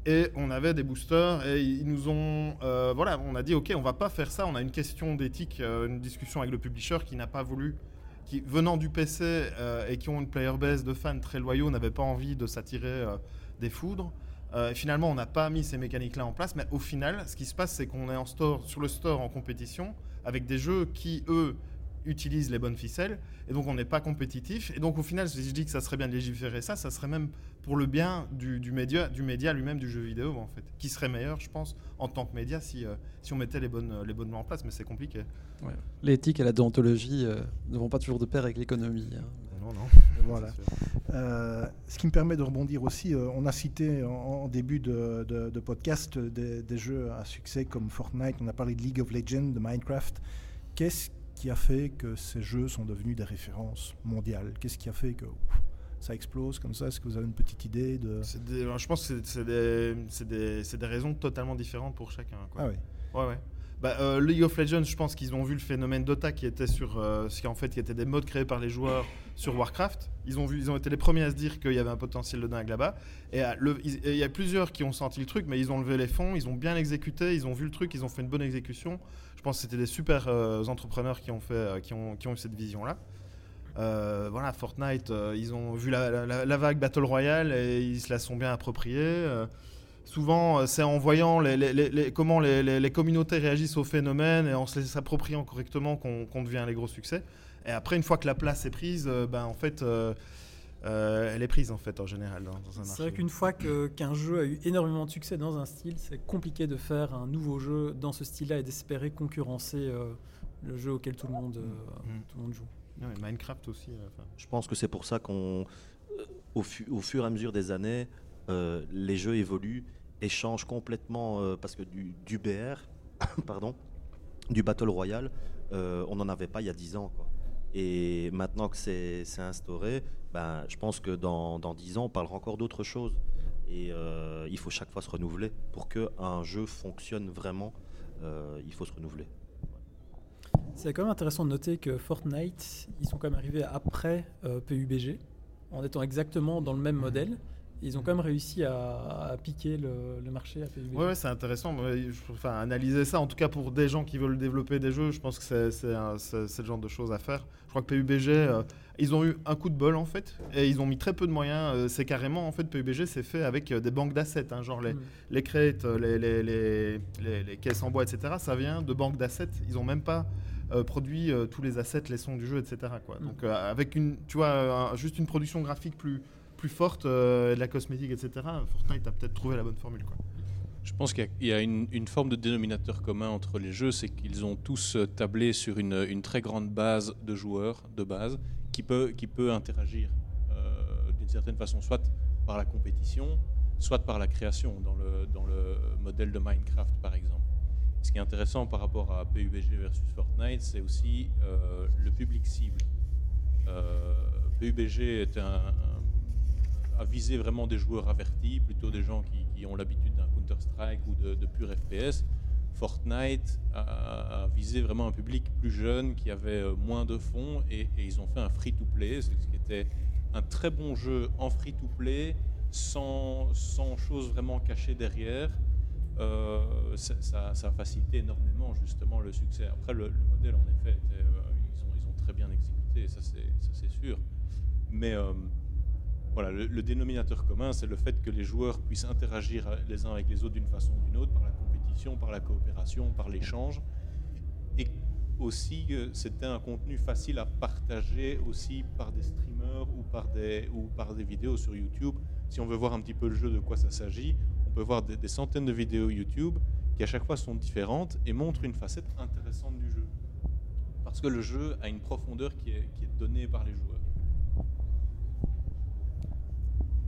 Et on avait des boosters et ils nous ont. Euh, voilà, on a dit, OK, on va pas faire ça. On a une question d'éthique, une discussion avec le publisher qui n'a pas voulu. Qui, venant du PC et qui ont une player base de fans très loyaux, n'avaient pas envie de s'attirer des foudres. Euh, finalement, on n'a pas mis ces mécaniques-là en place, mais au final, ce qui se passe, c'est qu'on est en store, sur le store en compétition avec des jeux qui, eux, utilisent les bonnes ficelles, et donc on n'est pas compétitif. Et donc au final, si je dis que ça serait bien de légiférer ça, ça serait même pour le bien du, média, du média lui-même, du jeu vidéo, en fait, qui serait meilleur, je pense, en tant que média, si, euh, si on mettait les bonnes, les bonnes en place, mais c'est compliqué. L'éthique et la déontologie euh, ne vont pas toujours de pair avec l'économie. Hein. Non. Voilà. Euh, ce qui me permet de rebondir aussi, euh, on a cité en, début de, podcast des, jeux à succès comme Fortnite, on a parlé de League of Legends, de Minecraft. Qu'est-ce qui a fait que ces jeux sont devenus des références mondiales? Qu'est-ce qui a fait que ça explose comme ça? Est-ce que vous avez une petite idée de... je pense que c'est des, des, des, raisons totalement différentes pour chacun. Ah oui Ouais, ouais. Bah, euh, League of Legends, je pense qu'ils ont vu le phénomène Dota qui était sur, euh, ce qui en fait qui était des modes créés par les joueurs sur Warcraft. Ils ont vu, ils ont été les premiers à se dire qu'il y avait un potentiel de dingue là-bas. Et euh, il y a plusieurs qui ont senti le truc, mais ils ont levé les fonds, ils ont bien exécuté, ils ont vu le truc, ils ont fait une bonne exécution. Je pense que c'était des super entrepreneurs qui ont fait, qui ont, qui ont eu cette vision-là. voilà, Fortnite, ils ont vu la, vague Battle Royale et ils se la sont bien appropriée. Souvent, euh, c'est en voyant les, comment les, communautés réagissent au phénomène et en s'appropriant correctement qu'on devient les gros succès. Et après, une fois que la place est prise, euh, ben, en fait, euh, elle est prise en fait en général dans, un marché. C'est vrai qu'une fois qu'un jeu a eu énormément de succès dans un style, c'est compliqué de faire un nouveau jeu dans ce style-là et d'espérer concurrencer le jeu auquel tout le monde, mm. tout le monde joue. Minecraft aussi. Je pense que c'est pour ça qu'on, au, au, fur et à mesure des années, les jeux évoluent échange complètement euh, parce que du, du BR, pardon, du Battle Royale, euh, on n'en avait pas il y a 10 ans. Quoi. Et maintenant que c'est instauré, ben, je pense que dans, dans 10 ans, on parlera encore d'autres choses. Et euh, il faut chaque fois se renouveler. Pour qu'un jeu fonctionne vraiment, il faut se renouveler. C'est quand même intéressant de noter que Fortnite, ils sont quand même arrivés après PUBG, en étant exactement dans le même modèle. Ils ont quand même réussi à, piquer le, marché à PUBG. Ouais, c'est intéressant. Enfin, analyser ça, en tout cas pour des gens qui veulent développer des jeux, je pense que c'est le genre de choses à faire. Je crois que PUBG, euh, ils ont eu un coup de bol en fait, et ils ont mis très peu de moyens. Euh, c'est carrément, en fait, PUBG, c'est fait avec euh, des banques d'assets, hein, genre les, mm. les crates, les, les, les, les, caisses en bois, etc. Ça vient de banques d'assets. Ils n'ont même pas produit tous les assets, les sons du jeu, etc. Quoi. Mm. Donc, avec une, tu vois, juste une production graphique plus plus forte, euh, de la cosmétique, etc. Fortnite a peut-être trouvé la bonne formule. Je pense qu'il y a, une, forme de dénominateur commun entre les jeux, c'est qu'ils ont tous euh, tablé sur une, très grande base de joueurs de base qui peut, interagir euh, d'une certaine façon, soit par la compétition, soit par la création, dans le modèle de Minecraft par exemple. Ce qui est intéressant par rapport à PUBG versus Fortnite, c'est aussi le public cible. PUBG est un, à viser vraiment des joueurs avertis, plutôt des gens qui, ont l'habitude d'un Counter-Strike ou de, pur FPS. Fortnite a, visé vraiment un public plus jeune qui avait euh, moins de fonds et, ils ont fait un free-to-play, ce qui était un très bon jeu en free-to-play, sans, sans choses vraiment cachées derrière. Euh, ça, a facilité énormément justement le succès. Après, le, modèle, en effet, euh, ils, ont, ils, ont, très bien exécuté, ça c'est sûr. Mais voilà, le, dénominateur commun, c'est le fait que les joueurs puissent interagir les uns avec les autres d'une façon ou d'une autre, par la compétition, par la coopération, par l'échange. Et aussi, c'était un contenu facile à partager aussi par des streamers ou par des, ou par des vidéos sur YouTube. Si on veut voir un petit peu le jeu, de quoi ça s'agit, on peut voir des, centaines de vidéos YouTube qui à chaque fois sont différentes et montrent une facette intéressante du jeu. Parce que le jeu a une profondeur qui est donnée par les joueurs.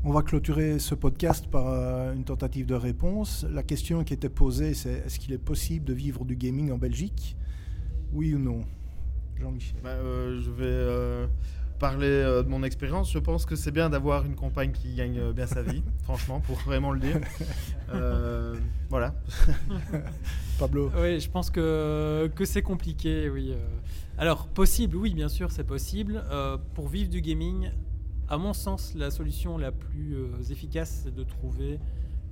On va clôturer ce podcast par euh, une tentative de réponse. La question qui était posée, c'est est-ce qu'il est possible de vivre du gaming en Belgique? Oui ou non? Jean-Michel bah, euh, Je vais euh, parler de mon expérience. Je pense que c'est bien d'avoir une compagne qui gagne bien sa vie, franchement, pour vraiment le dire. voilà. Pablo Oui, je pense que, que c'est compliqué, oui. Alors, possible, oui, bien sûr, c'est possible. pour vivre du gaming, à mon sens, la solution la plus euh, efficace, c'est de trouver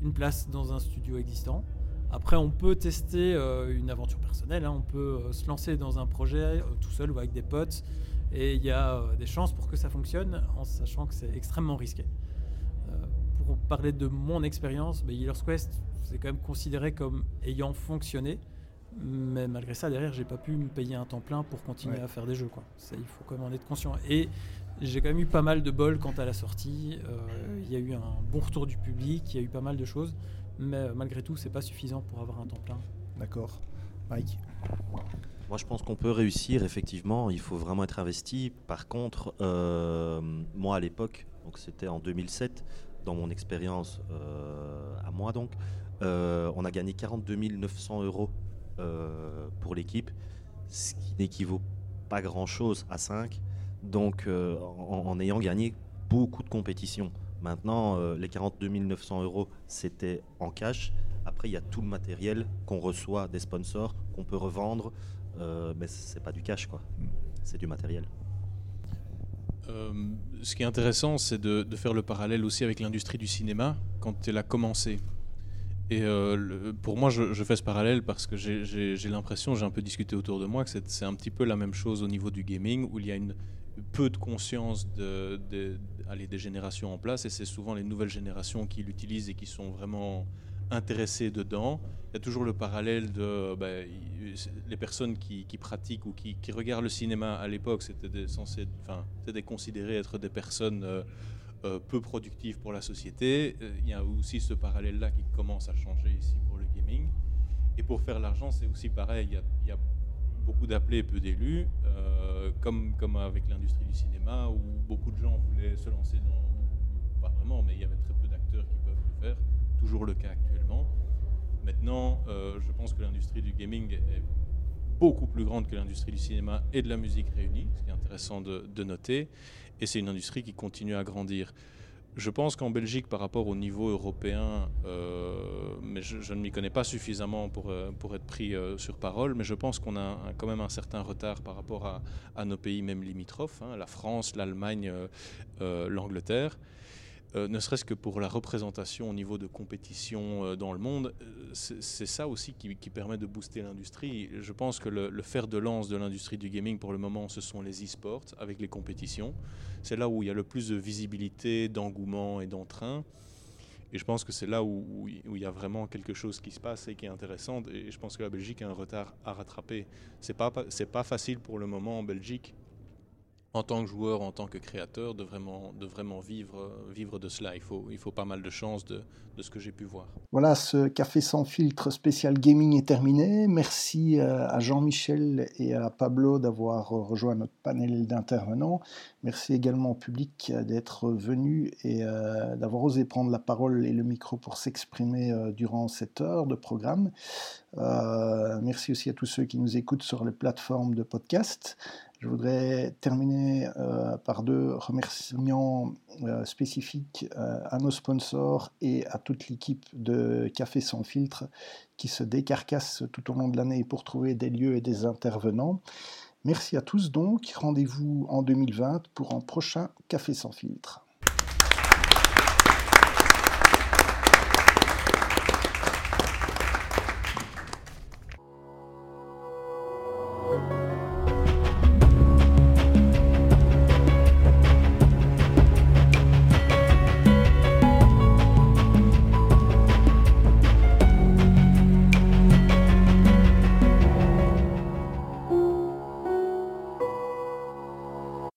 une place dans un studio existant. Après, on peut tester euh, une aventure personnelle, hein. on peut euh, se lancer dans un projet tout seul ou avec des potes, et il y a des chances pour que ça fonctionne, en sachant que c'est extrêmement risqué. pour parler de mon expérience, bah, Healer's Quest, c'est quand même considéré comme ayant fonctionné, mais malgré ça, derrière, j'ai pas pu me payer un temps plein pour continuer à faire des jeux. Quoi. Ça, il faut quand même en être conscient. Et j'ai quand même eu pas mal de bol quant à la sortie. Euh, il y a eu un bon retour du public, il y a eu pas mal de choses, mais euh, malgré tout, c'est pas suffisant pour avoir un temps plein. D'accord. Mike? Moi, je pense qu'on peut réussir, effectivement. Il faut vraiment être investi. Par contre, euh, moi, à l'époque, donc c'était en 2007, dans mon expérience à moi, donc, on a gagné 42 900 euros pour l'équipe, ce qui n'équivaut pas grand-chose à 5. Donc, en, ayant gagné beaucoup de compétitions. Maintenant, les 42 900 euros, c'était en cash. Après, il y a tout le matériel qu'on reçoit des sponsors, qu'on peut revendre, euh, mais c'est pas du cash, quoi. C'est du matériel. Euh, ce qui est intéressant, c'est de, faire le parallèle aussi avec l'industrie du cinéma quand elle a commencé. Et euh, pour moi, je, fais ce parallèle parce que j'ai l'impression, j'ai un peu discuté autour de moi, que c'est un petit peu la même chose au niveau du gaming, où il y a une, peu de conscience de, des générations en place, et c'est souvent les nouvelles générations qui l'utilisent et qui sont vraiment intéressés dedans. Il y a toujours le parallèle de ben, les personnes qui, pratiquent ou qui, regardent le cinéma à l'époque, c'était censé, enfin, c'était considéré être des personnes euh, euh, peu productives pour la société. Euh, il y a aussi ce parallèle-là qui commence à changer ici pour le gaming. Et pour faire l'argent, c'est aussi pareil. Il y a, beaucoup d'appelés et peu d'élus, comme, comme avec l'industrie du cinéma, où beaucoup de gens voulaient se lancer dans, pas vraiment, mais il y avait très peu d'acteurs qui peuvent le faire toujours le cas actuellement. Maintenant, euh, je pense que l'industrie du gaming est beaucoup plus grande que l'industrie du cinéma et de la musique réunie, ce qui est intéressant de, noter, et c'est une industrie qui continue à grandir. Je pense qu'en Belgique, par rapport au niveau européen, euh, mais je, ne m'y connais pas suffisamment pour, euh, être pris sur parole, mais je pense qu'on a quand même un certain retard par rapport à, à nos pays même limitrophes, hein, la France, l'Allemagne, l'Angleterre. Euh, ne serait-ce que pour la représentation au niveau de compétition euh, dans le monde, euh, c'est ça aussi qui, permet de booster l'industrie. Je pense que le, fer de lance de l'industrie du gaming pour le moment, ce sont les e-sports avec les compétitions. C'est là où il y a le plus de visibilité, d'engouement et d'entrain. Et je pense que c'est là où, il y a vraiment quelque chose qui se passe et qui est intéressant. Et je pense que la Belgique a un retard à rattraper. C'est pas pas facile pour le moment en Belgique en tant que joueur, en tant que créateur, de vraiment, de vraiment vivre, vivre de cela. Il faut, il faut pas mal de chance de, de ce que j'ai pu voir. Voilà, ce café sans filtre spécial gaming est terminé. Merci euh, à Jean-Michel et à Pablo d'avoir rejoint notre panel d'intervenants. Merci également au public d'être venu et euh, d'avoir osé prendre la parole et le micro pour s'exprimer euh, durant cette heure de programme. merci aussi à tous ceux qui nous écoutent sur les plateformes de podcast. Je voudrais terminer euh, par deux remerciements euh, spécifiques euh, à nos sponsors et à toute l'équipe de Café sans filtre qui se décarcasse tout au long de l'année pour trouver des lieux et des intervenants. Merci à tous donc. Rendez-vous en 2020 pour un prochain Café sans filtre.